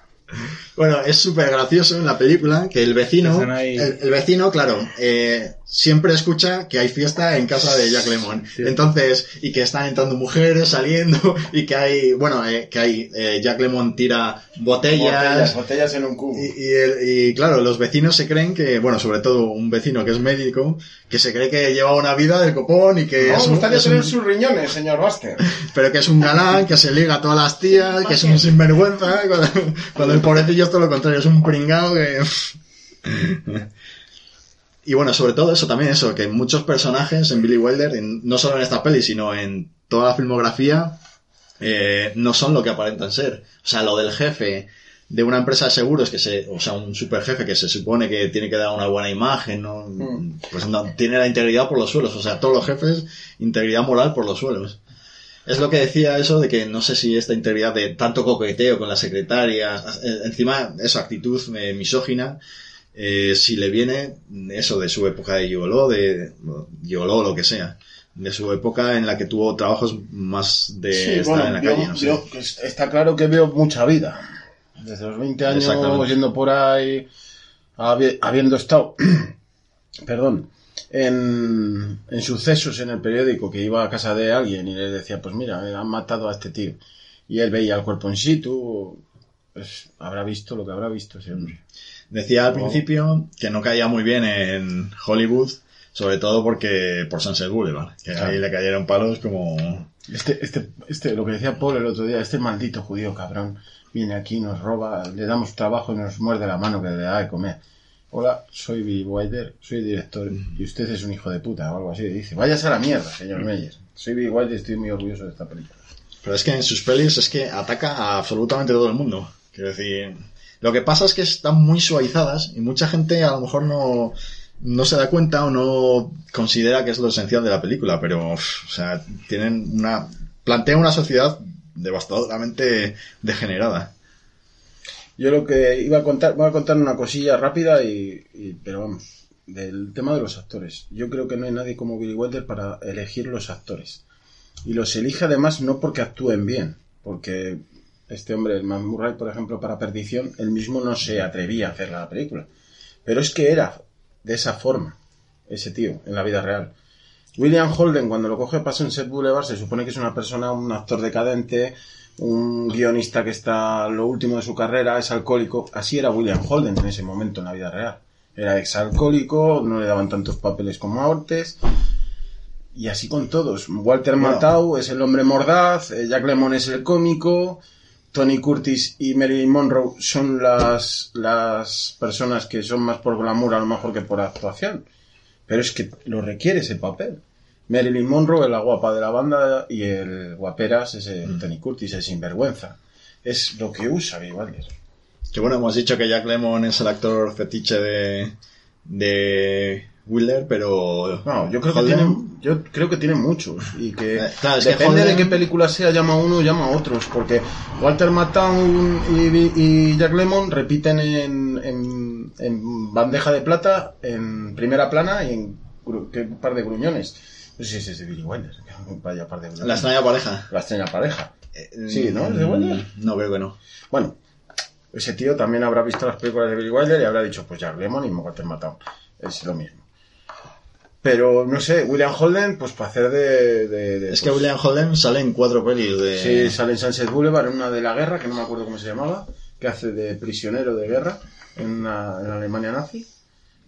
Bueno, es súper gracioso en la película que el vecino, el, el vecino, claro, eh, siempre escucha que hay fiesta en casa de Jack Lemmon. Sí. Entonces, y que están entrando mujeres, saliendo, (laughs) y que hay, bueno, eh, que hay, eh, Jack Lemmon tira Botellas, botellas. botellas en un cubo. Y, y, el- y, claro, los vecinos se creen que, bueno, sobre todo un vecino que es médico, que se cree que lleva una vida del copón y que No, es gustaría es tener un- sus riñones, señor Buster. pero que es un galán, que se liga a todas las tías, que es un sinvergüenza, cuando, cuando el pobrecillo es todo lo contrario, es un pringao que... (laughs) Y bueno, sobre todo eso también, eso, que muchos personajes en Billy Wilder, en- no solo en esta peli, sino en toda la filmografía, eh, no son lo que aparentan ser. O sea, lo del jefe de una empresa de seguros, que se, o sea, un super jefe que se supone que tiene que dar una buena imagen, ¿no? Mm. Pues no, tiene la integridad por los suelos. O sea, todos los jefes, integridad moral por los suelos. Es lo que decía eso de que no sé si esta integridad de tanto coqueteo con las secretarias, eh, encima esa actitud eh, misógina, eh, si le viene eso de su época de Yolo, de Yolo, lo que sea, de su época en la que tuvo trabajos más de Sí, estar bueno, en la yo- calle, no sé. yo- es- está claro que veo mucha vida. Desde los 20 años yendo por ahí, habi- habiendo estado, (clears throat) perdón, en, en sucesos en el periódico que iba a casa de alguien y le decía, pues mira, eh, han matado a este tío. Y él veía el cuerpo in situ. pues, habrá visto lo que habrá visto ese hombre. Decía al principio que no caía muy bien en Hollywood, sobre todo porque por Sunset Boulevard, que Claro. ahí le cayeron palos como... Este, este, este, lo que decía Paul el otro día, este maldito judío cabrón viene aquí, nos roba, le damos trabajo y nos muerde la mano que le da de comer. Hola, soy Billy Wilder, soy director y usted es un hijo de puta o algo así. Dice, váyase a la mierda, señor Meyer. Soy Billy Wilder y estoy muy orgulloso de esta película. Pero es que en sus pelis es que ataca a absolutamente todo el mundo. Quiero decir, lo que pasa es que están muy suavizadas y mucha gente a lo mejor no, no se da cuenta o no considera que es lo esencial de la película, pero, o sea, tienen una, plantea una sociedad devastadoramente degenerada. Yo lo que iba a contar, voy a contar una cosilla rápida y, pero vamos, del tema de los actores. Yo creo que no hay nadie como Billy Wilder para elegir los actores. Y los elige además no porque actúen bien, porque este hombre, el Matt Murray, por ejemplo, para Perdición, él mismo no se atrevía a hacer la película. Pero es que era de esa forma, ese tío, en la vida real. William Holden, cuando lo coge para Sunset Boulevard, se supone que es una persona, un actor decadente, un guionista que está lo último de su carrera, es alcohólico. Así era William Holden en ese momento en la vida real. Era exalcohólico, no le daban tantos papeles como antes. Y así con todos. Walter Bueno. Matthau es el hombre mordaz, eh, Jack Lemmon es el cómico, Tony Curtis y Marilyn Monroe son las, las personas que son más por glamour a lo mejor que por actuación. Pero es que lo requiere ese papel. Marilyn Monroe es la guapa de la banda y el guaperas es el Tony Curtis, el sinvergüenza. Es lo que usa Billy Wilder. Que bueno, hemos dicho que Jack Lemmon es el actor fetiche de, de Wilder, pero... No, yo creo que tiene, yo creo que tiene muchos y que Eh, claro, es que depende Holden- de qué película sea llama a uno llama a otros porque Walter Matthau y, y Jack Lemmon repiten en, en, en bandeja de plata en primera plana y en un par de gruñones si es de Billy Wilder vaya par de gruñones La extraña pareja. la extraña pareja Eh, Sí, ¿no? ¿Es de Wilder? No, creo que no. bueno ese tío también habrá visto las películas de Billy Wilder y habrá dicho pues Jack Lemmon y Walter Matthau es lo mismo pero no sé William Holden pues para hacer de, de- de, Es que pues, William Holden sale en cuatro pelis de... Sí, sale en Sunset Boulevard, en una de la guerra, que no me acuerdo cómo se llamaba, que hace de prisionero de guerra en, una- en la Alemania nazi,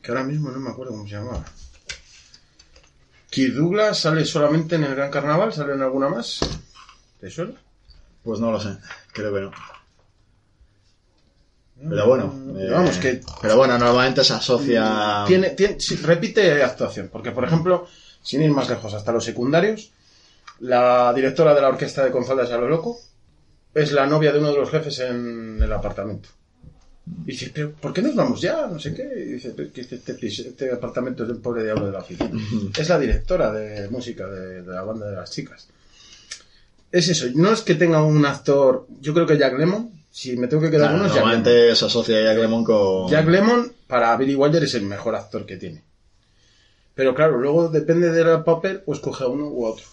que ahora mismo no me acuerdo cómo se llamaba. Kirk Douglas sale solamente en el Gran Carnaval, sale en alguna más. ¿Te suena? Pues no lo sé, creo que no. Pero bueno, eh, Vamos, que Pero bueno, normalmente se asocia... tiene, tiene- sí, repite actuación, porque por ejemplo, sin ir más lejos, hasta los secundarios, la directora de la orquesta de Confaldas a lo loco es la novia de uno de los jefes en el apartamento. Y dice, pero ¿por qué nos vamos ya? No sé qué. Y dice, "Pero que este, este este apartamento es del pobre diablo de la oficina. es la directora de música de, de la banda de las chicas. Es eso, no es que tenga un actor, yo creo que Jack Lemmon, si me tengo que quedar Claro, uno, es Jack Lemmon. normalmente se asocia a Jack Lemmon con... Jack Lemmon para Billy Wilder es el mejor actor que tiene. Pero claro, luego depende del papel, pues coge a uno u otro.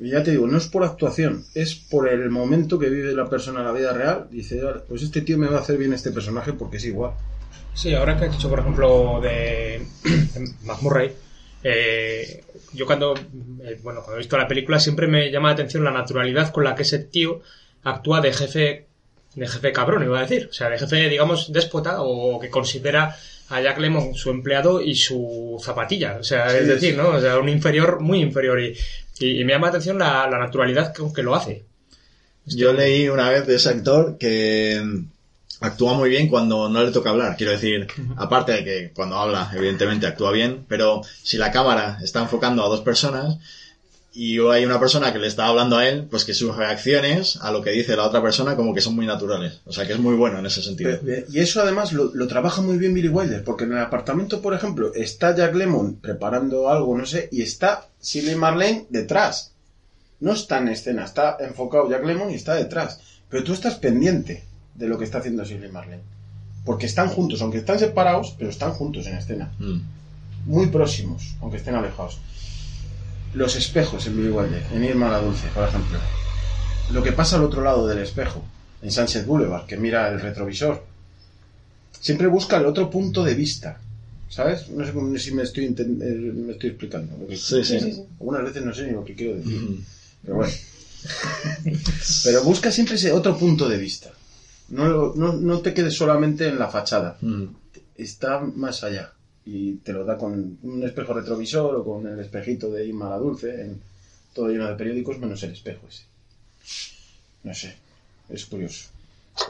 Ya te digo, no es por actuación, es por el momento que vive la persona en la vida real. Dice, "Vale, pues este tío me va a hacer bien este personaje porque es igual. Sí, ahora que has dicho, por ejemplo, de (clears throat) McMurray, eh, yo cuando, eh, bueno, cuando he visto la película siempre me llama la atención la naturalidad con la que ese tío actúa de jefe, de jefe cabrón, iba a decir. O sea, de jefe, digamos, déspota o que considera a Jack Lemmon su empleado y su zapatilla. O sea, es decir. ¿no? O sea, un inferior muy inferior. Y, y- y me llama la atención la, la naturalidad con que lo hace. Yo leí una vez de ese actor que actúa muy bien cuando no le toca hablar. Quiero decir, aparte de que cuando habla, evidentemente actúa bien, pero si la cámara está enfocando a dos personas y hay una persona que le está hablando a él, pues que sus reacciones a lo que dice la otra persona como que son muy naturales. O sea, que es muy bueno en ese sentido. Pero- y eso además lo, lo trabaja muy bien Billy Wilder, porque en el apartamento, por ejemplo, está Jack Lemmon preparando algo, no sé, y está Shirley Marlene detrás. No está en escena, está enfocado Jack Lemmon y está detrás. Pero tú estás pendiente de lo que está haciendo Shirley Marlene. Porque están juntos, aunque están separados, pero están juntos en escena. Mm. Muy próximos, aunque estén alejados. Los espejos en Billy Wilder, en Irma la Dulce, por ejemplo. Lo que pasa al otro lado del espejo, en Sunset Boulevard, que mira el retrovisor. Siempre busca el otro punto de vista. ¿Sabes? No sé cómo- si me estoy, eh, me estoy explicando. Lo que- Sí, sí. Algunas veces no sé ni lo que quiero decir. Mm. Pero bueno. Pero busca siempre ese otro punto de vista. No, lo- no, no te quedes solamente en la fachada. Mm. Está más allá. Y te lo da con un espejo retrovisor o con el espejito de Inma la Dulce, en, todo lleno de periódicos, menos el espejo ese. No sé. Es curioso.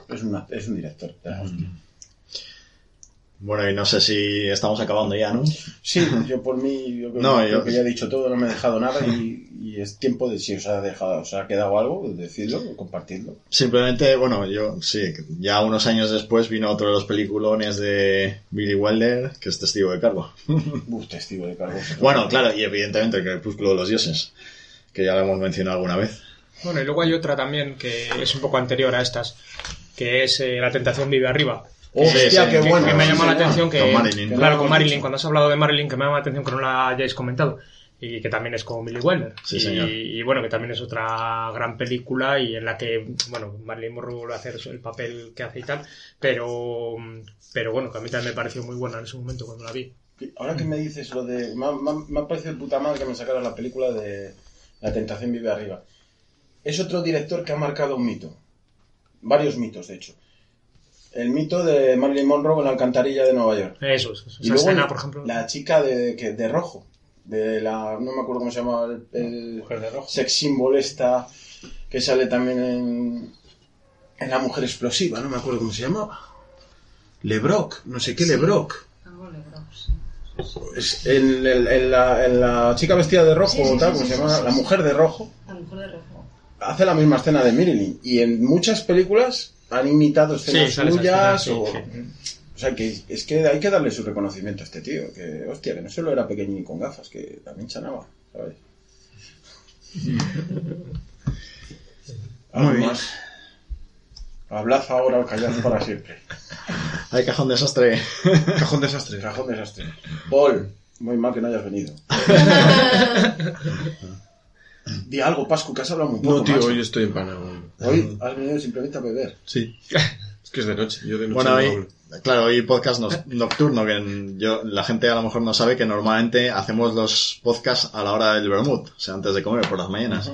Es, una, es un director. de la hostia. Bueno, y no sé si estamos acabando ya, ¿no? Sí, yo por mí, yo creo, No, creo yo- que ya he dicho todo, no me he dejado nada y, (laughs) y es tiempo de si os ha dejado, os ha quedado algo, decidlo, compartidlo. Simplemente, bueno, yo sí, ya unos años después vino otro de los peliculones de Billy Wilder, que es Testigo de Cargo. (laughs) Uf, testigo de cargo. Bueno, claro, y evidentemente el Crepúsculo de los Dioses, que ya lo hemos mencionado alguna vez. Bueno, y luego hay otra también que es un poco anterior a estas, que es eh, La tentación vive arriba. Hostia, Sí, qué que, bueno. que me ha sí, llamado la atención que, Con Marilyn. Claro, con Marilyn, cuando has hablado de Marilyn, que me llama la atención que no la hayáis comentado, y que también es con Billy Wilder. Sí, y, señor. y bueno, que también es otra gran película y en la que, bueno, Marilyn Monroe vuelve a hacer el papel que hace y tal, pero, pero bueno, que a mí también me pareció muy buena en ese momento cuando la vi. Ahora que me dices lo de... Me ha, me ha- ha parecido de puta madre que me sacaras la película de La tentación vive arriba. Es otro director que ha marcado un mito. Varios mitos, de hecho. El mito de Marilyn Monroe en la alcantarilla de Nueva York. Eso, eso, esa Y luego escena, la- por ejemplo. La chica de, que- de rojo. De la... No me acuerdo cómo se llama el... el Mujer de rojo. sex symbol esta que sale también en... En La Mujer Explosiva, no me acuerdo cómo se llamaba. Lebrock, no sé qué Lebrock. Algo le bro, sí. Es en, la, en la chica vestida de rojo, Sí, sí, o tal, sí, ¿cómo sí, se sí, llama? sí, la sí. mujer de rojo A lo mejor de rojo. hace la misma escena de Marilyn. Y en muchas películas han imitado escenas Sí, suyas. escena, o, sí, sí. o sea, que es que hay que darle su reconocimiento a este tío. Que, hostia, que no solo era pequeño y con gafas, que también chanaba, ¿sabes? Muy bien. más? Hablad ahora o callad para siempre. Hay cajón desastre. Cajón desastre. Cajón desastre. Paul, muy mal que no hayas venido. (laughs) Di algo, Pascu, que has hablado muy poco. No, tío, macho. hoy estoy empanado. Hoy has venido simplemente a beber. Sí. (laughs) Es que es de noche. Yo de noche Bueno, no hoy, hablo. claro, hoy podcast nocturno, que yo, la gente a lo mejor no sabe que normalmente hacemos los podcasts a la hora del vermut, o sea, antes de comer, por las mañanas.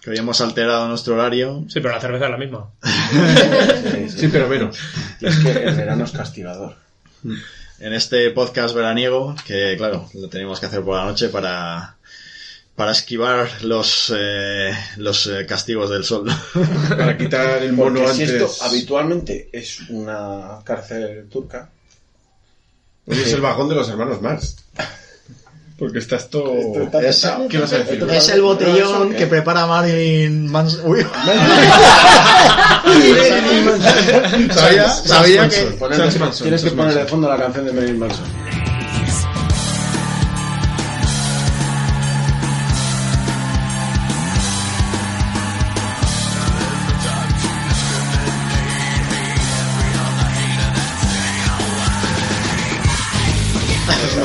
Que hoy hemos alterado nuestro horario. Sí, pero la cerveza es la misma. (laughs) Sí, sí. Sí, pero menos. Y es que el verano es castigador. En este podcast veraniego, que claro, lo tenemos que hacer por la noche para, para esquivar los, eh, los eh, castigos del sol. (laughs) Para quitar el mono Porque si antes. esto habitualmente es una cárcel turca, Hoy es el vagón de los hermanos Marx. Porque está esto. Esto está Es-. ¿Qué vas a decir? Es el botellón ¿eh? que prepara Marilyn (laughs) Manson. Uy, sabía, sabía que, tienes que poner de fondo la canción de Marilyn Manson.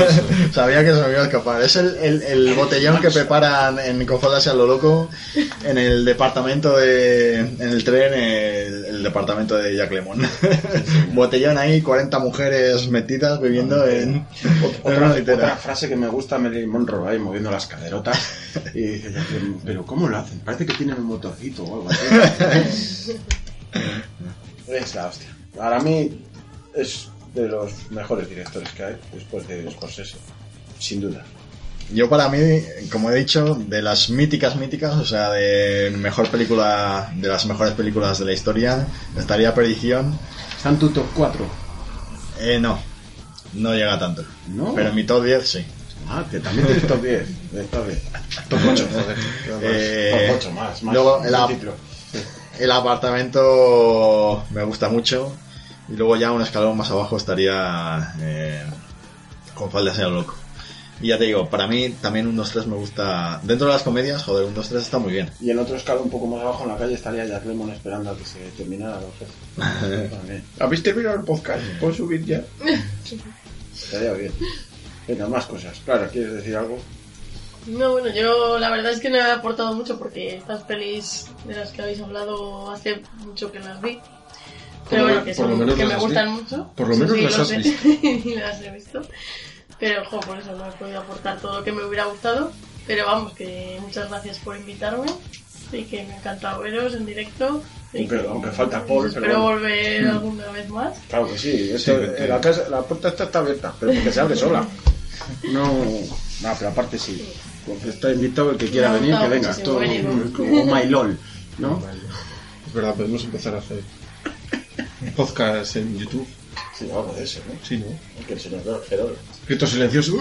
(laughs) Sabía que se me iba a escapar. Es el, el, el botellón que preparan en Confoldarse a lo loco en el departamento de. En el tren, el, el departamento de Jack Lemon. (laughs) botellón ahí, 40 mujeres metidas bebiendo en, en Otra, una otra litera. frase que me gusta Marilyn Monroe ahí moviendo las caderotas y dice, pero ¿cómo lo hacen? Parece que tienen un motorcito o algo así. (laughs) es la hostia. Para mí es de los mejores directores que hay después de Scorsese, sin duda. Yo para mí, como he dicho, de las míticas míticas, o sea, de mejor película, de las mejores películas de la historia, estaría Perdición. Está en tu top 4, Eh, no, no llega tanto. ¿no? Pero en mi top 10 sí. Ah, que también tienes top 10. (laughs) Está bien. Top 8, joder. Eh, top 8 más, más. luego más la- título. El apartamento me gusta mucho. Y luego ya un escalón más abajo estaría eh, con faldas en el loco. Y ya te digo, para mí también un 2-3 me gusta. Dentro de las comedias, joder, un 2-3 está muy bien. Y en otro escalón un poco más abajo en la calle estaría Jack Lemmon esperando a que se terminara la. (laughs) ¿Habéis terminado el podcast? ¿Puedo subir ya? (laughs) Estaría bien. Venga, más cosas. Claro, ¿quieres decir algo? No, bueno, yo la verdad es que no he aportado mucho porque estas pelis de las que habéis hablado hace mucho que las vi. Pero Por lo bueno, que, por lo son, menos que me gustan mucho. por lo menos Sí, las lo has sé. visto. (laughs) las he visto. Pero, jo, por eso no he podido aportar todo lo que me hubiera gustado. Pero vamos, que muchas gracias por invitarme. Y que me ha encantado veros en directo. Pero, aunque falta Paul, pero Espero bueno. volver alguna vez más. Claro que sí, esto- que- la, casa- la puerta está, está abierta, pero porque se abre sola. (laughs) No, no, pero aparte sí. Porque está invitado el que quiera ha venir, que gustado venga. Todo, venir. como My LOL, ¿no? (laughs) Es verdad, podemos empezar a hacer podcast en YouTube. Sí, algo de eso, ¿no? Sí, ¿no? Que el señor Gerol. Grito silencioso.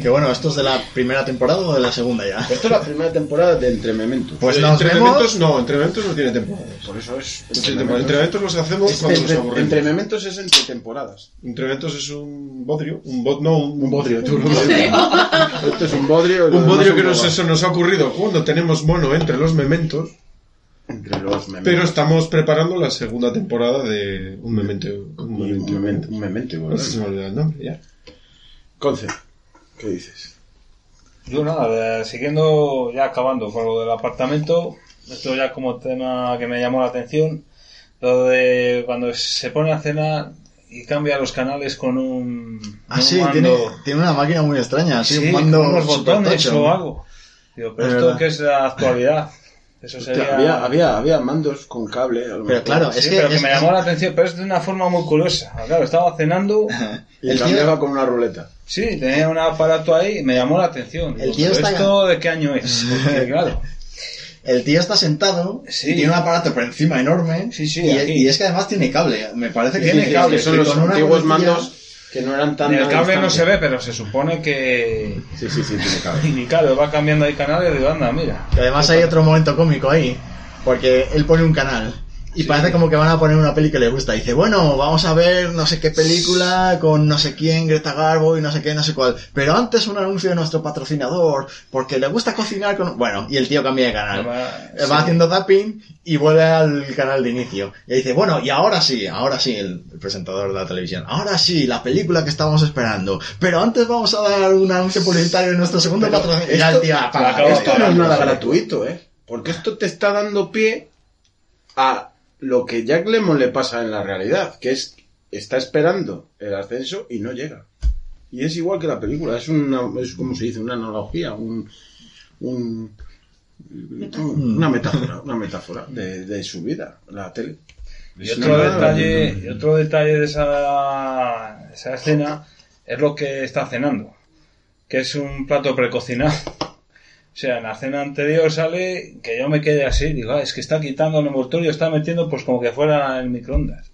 Que bueno, ¿esto es de la primera temporada o de la segunda ya? Esto es la primera temporada de Entre Mementos. Pues Eh, nos entre vemos. Mementos no, entre Mementos no tiene temporadas. Por eso es. No tiene temporadas. Entre Mementos los hacemos cuando entre, nos aburrimos. entre Mementos es entre temporadas. Entre Mementos es un bodrio, un bot, no, un, Un bodrio, tú (laughs) Esto es un bodrio. Un bodrio que nos, eso nos ha ocurrido cuando tenemos mono entre los mementos, Entre los Mementos. pero estamos preparando la segunda temporada de un memento. Un memento. un memento, un memento, No ¿verdad? sé si me olvida el nombre, ya. Conce, ¿qué dices? Yo nada, siguiendo ya acabando con lo del apartamento, esto ya como tema que me llamó la atención, lo de cuando se pone a cenar y cambia los canales con un, Ah, un sí, mando. tiene, tiene una máquina muy extraña, así, Sí, un mando con unos botones o algo. Digo, pero Es esto verdad. que es la actualidad. Eso Hostia, sería... había, había, había mandos con cable. a lo Pero mejor. claro, Sí, es que, pero que es- me llamó la atención, pero es de una forma muy curiosa. Claro, estaba cenando, (laughs) Y el tío- cambiaba con una ruleta. sí, tenía un aparato ahí y me llamó la atención. Digo, El tío ¿pero está- ¿Esto de qué año es? (laughs) Porque, claro, el tío está sentado Sí. y tiene un aparato por encima enorme Sí, sí, y, es que además tiene cable. Me parece que Tiene sí, cable, que Son los antiguos mandos que no eran tan. en el cable no se ve, pero se supone que... Sí, sí, sí, tiene cable. (laughs) Y claro, va cambiando ahí canales y digo, anda, mira. Que además hay otro momento cómico ahí, porque él pone un canal y parece como que van a poner una peli que le gusta. Y dice, bueno, vamos a ver no sé qué película con no sé quién, Greta Garbo y no sé qué, no sé cuál. Pero antes un anuncio de nuestro patrocinador, porque le gusta cocinar con... Bueno, y el tío cambia de canal. Va- Eh, Va haciendo zapping y vuelve al canal de inicio. Y dice, bueno, y ahora sí, ahora sí, el, el presentador de la televisión. Ahora sí, la película que estábamos esperando. Pero antes vamos a dar un anuncio publicitario de nuestro segundo patrocinador. Acabo- Esto no es nada gratuito, ¿eh? Porque esto te está dando pie a lo que Jack Lemmon le pasa en la realidad, que es está esperando el ascenso y no llega. Y es igual que la película, es una, es como se dice, una analogía, un, un- una metáfora, una metáfora de, de su vida, la tele. Y otro detalle, y otro detalle de esa, esa escena es lo que está cenando, que es un plato precocinado. O sea, en la cena anterior sale que yo me quedé así, digo, ah, es que está quitando el envoltorio, está metiendo pues como que fuera el microondas.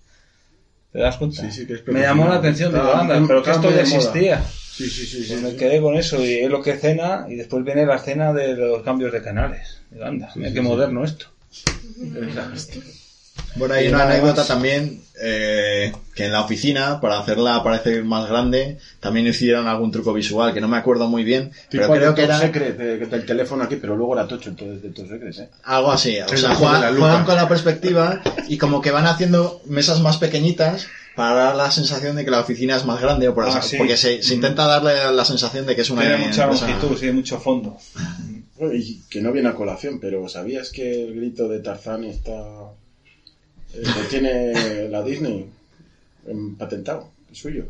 ¿Te das cuenta? Sí, sí, que es me llamó la atención, digo, anda, pero que esto ya existía. Sí, sí, sí, sí, Y me sí. quedé con eso y es lo que cena y después viene la escena de los cambios de canales. Digo, anda, mira qué moderno esto. Bueno, hay Y una anécdota más. también que en la oficina, para hacerla parecer más grande, también hicieron algún truco visual que no me acuerdo muy bien, pero creo que era Secret, de- del teléfono aquí, pero luego era tocho, entonces de Top Secret, ¿eh? algo así. O El sea, juegan, con la perspectiva y como que van haciendo mesas más pequeñitas para dar la sensación de que la oficina es más grande, o por Ah, sí. porque se, se intenta darle la sensación de que es una Tiene mucha longitud, sí, mucho fondo. (laughs) Y que no viene a colación, pero ¿sabías que el grito de Tarzán está... eh, lo tiene la Disney em, patentado, es suyo?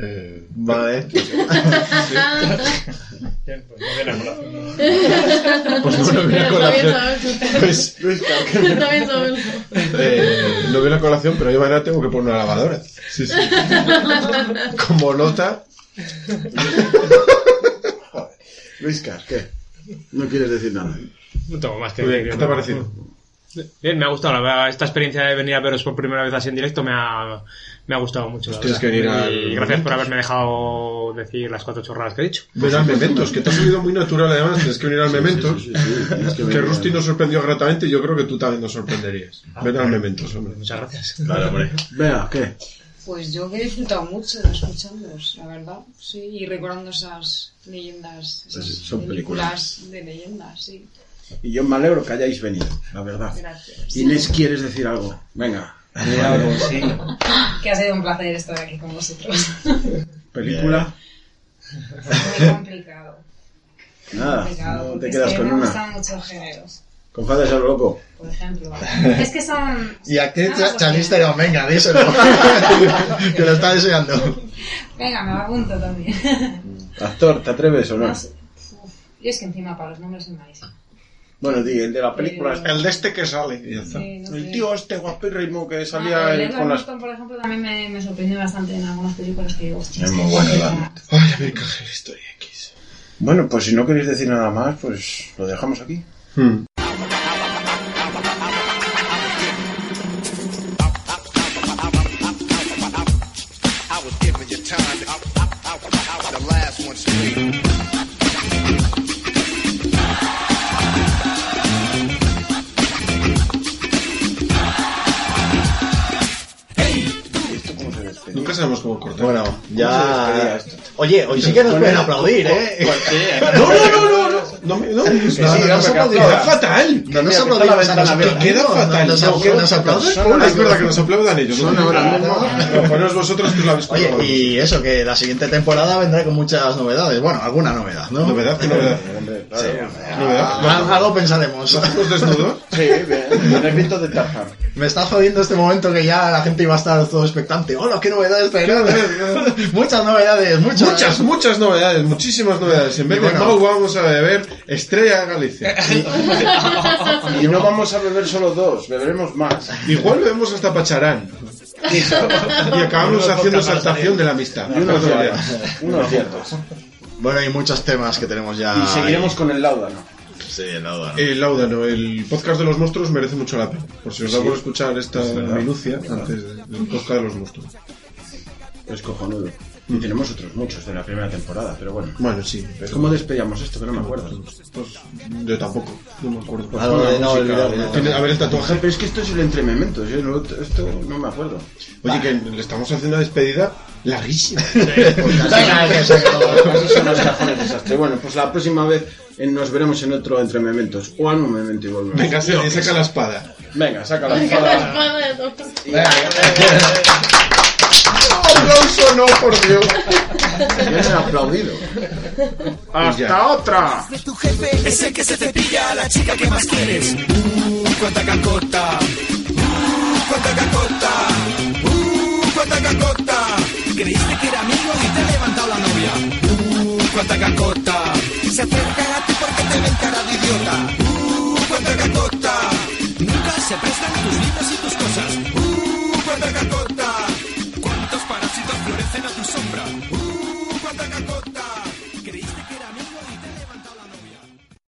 Eh, Vale. (laughs) Bien, pues no viene a colación. (laughs) pues bueno, viene a colación. Pues, saberlo. eh, no viene a colación, pero yo mañana tengo que poner una lavadora. Sí, sí. (laughs) Como nota, Luisca, ¿qué? No quieres decir nada. No tengo más que. ¿qué te ha parecido? Bien, me ha gustado. La verdad, esta experiencia de venir a veros por primera vez así en directo me ha, me ha gustado mucho. la Pues tienes verdad. que venir al Y gracias por haberme dejado decir las cuatro chorradas que he dicho. ven al Mementos, que te ha salido muy natural además, tienes que venir al Mementos. Sí, sí, sí, tienes que. Rusty nos sorprendió gratamente y yo creo que tú también nos sorprenderías. Ven al Mementos, hombre. Muchas gracias. Claro, hombre. Vea, ¿qué? Pues yo que he disfrutado mucho de escuchándoos, la verdad. Sí, y recordando esas leyendas, esas Pues son películas de leyendas, sí. Y yo me alegro que hayáis venido, la verdad. Gracias. Inés, ¿quieres decir algo? Venga. Sí, algo, sí. (laughs) Que ha sido un placer estar aquí con vosotros. (laughs) ¿Película? Muy complicado. Nada, complicado, no te es quedas que con me una. gustan muchos géneros, Con Fades a lo loco. por ejemplo. (laughs) Es que son... Y actriz Ah, pues. Theron, venga, díselo. que lo está deseando. Venga, me lo apunto también. Actor, ¿te atreves o no? No sé. Uf, Yo es que encima para los nombres soy malísima. Bueno, di, el de la película. Eh, El de este que sale. Sí, no El sé. tío este guapérrimo que Ah, salía el en- Edward con las... Por ejemplo, también me, me sorprendió bastante en algunas películas que digo, Es este muy bueno, Edward Ay, América Gel Story X. Bueno, pues si no queréis decir nada más, pues lo dejamos aquí. Hmm. Oye, hoy sí que nos pueden aplaudir, ¿eh? (laughs) No, no, no, no, no. No, no, No, sí, no, que aplaudimos. Queda fatal. No nos aplaudimos la a nosotros. Queda fatal. Nos, No, aplauden Es verdad que nos aplaudan ellos. Son no ahora mismo. Pero poneos vosotros que os lo habéis Oye, y eso, que la siguiente temporada vendrá con muchas novedades. Bueno, alguna novedad, ¿no? Novedad, ¿qué novedad? Novedad. Ah, algo pensaremos. ¿Los desnudos? (laughs) Sí, bien. El grito de Tarzán. Me está jodiendo este momento que ya la gente iba a estar todo expectante. ¡Hola, qué novedades traerán! (laughs) muchas novedades, muchas. Muchas, muchas novedades, muchísimas novedades. En vez de. Mau vamos a beber Estrella Galicia. (laughs) Y no vamos a beber solo dos, beberemos más. Igual bebemos hasta Pacharán. (laughs) Y acabamos haciendo saltación de la amistad. Y unos. Unos hierros. Bueno, hay muchos temas que tenemos ya. Y seguiremos con el Laudano. Sí, nada. El Laudano, el podcast de los monstruos merece mucho la pena. Por si os da Sí. por escuchar esta Es minucia antes del podcast de los monstruos. Es cojonudo. Y tenemos otros muchos de la primera temporada, pero bueno. Bueno, sí. Pero ¿Cómo despedíamos esto? Que no me acuerdo. Pues yo tampoco. No me acuerdo. Pues, de no música, ¿no? tiene- a ver el tatuaje. Pero es que esto es el entre mementos, yo no- esto no me acuerdo. Oye, que le estamos haciendo una despedida larguísima. (laughs) Son los cajones desastre. Bueno, pues la próxima vez eh, nos veremos en otro entre mementos. O en un memento y volvemos. Venga, Sergi, saca la espada. Venga, saca la Venga, la espada aplauso no, por Dios. Yo he aplaudido. ¡Hasta otra! De es el que se cepilla a la chica que más quieres. Uh, cuánta cacota. Uh, cuánta cacota. Uh, cuánta cacota. Creíste que era amigo y te ha levantado la novia. Uh, cuánta cacota. Se acercan a ti porque te ven cara de idiota. Uh, cuánta cacota. Nunca se prestan tus libros y tus cosas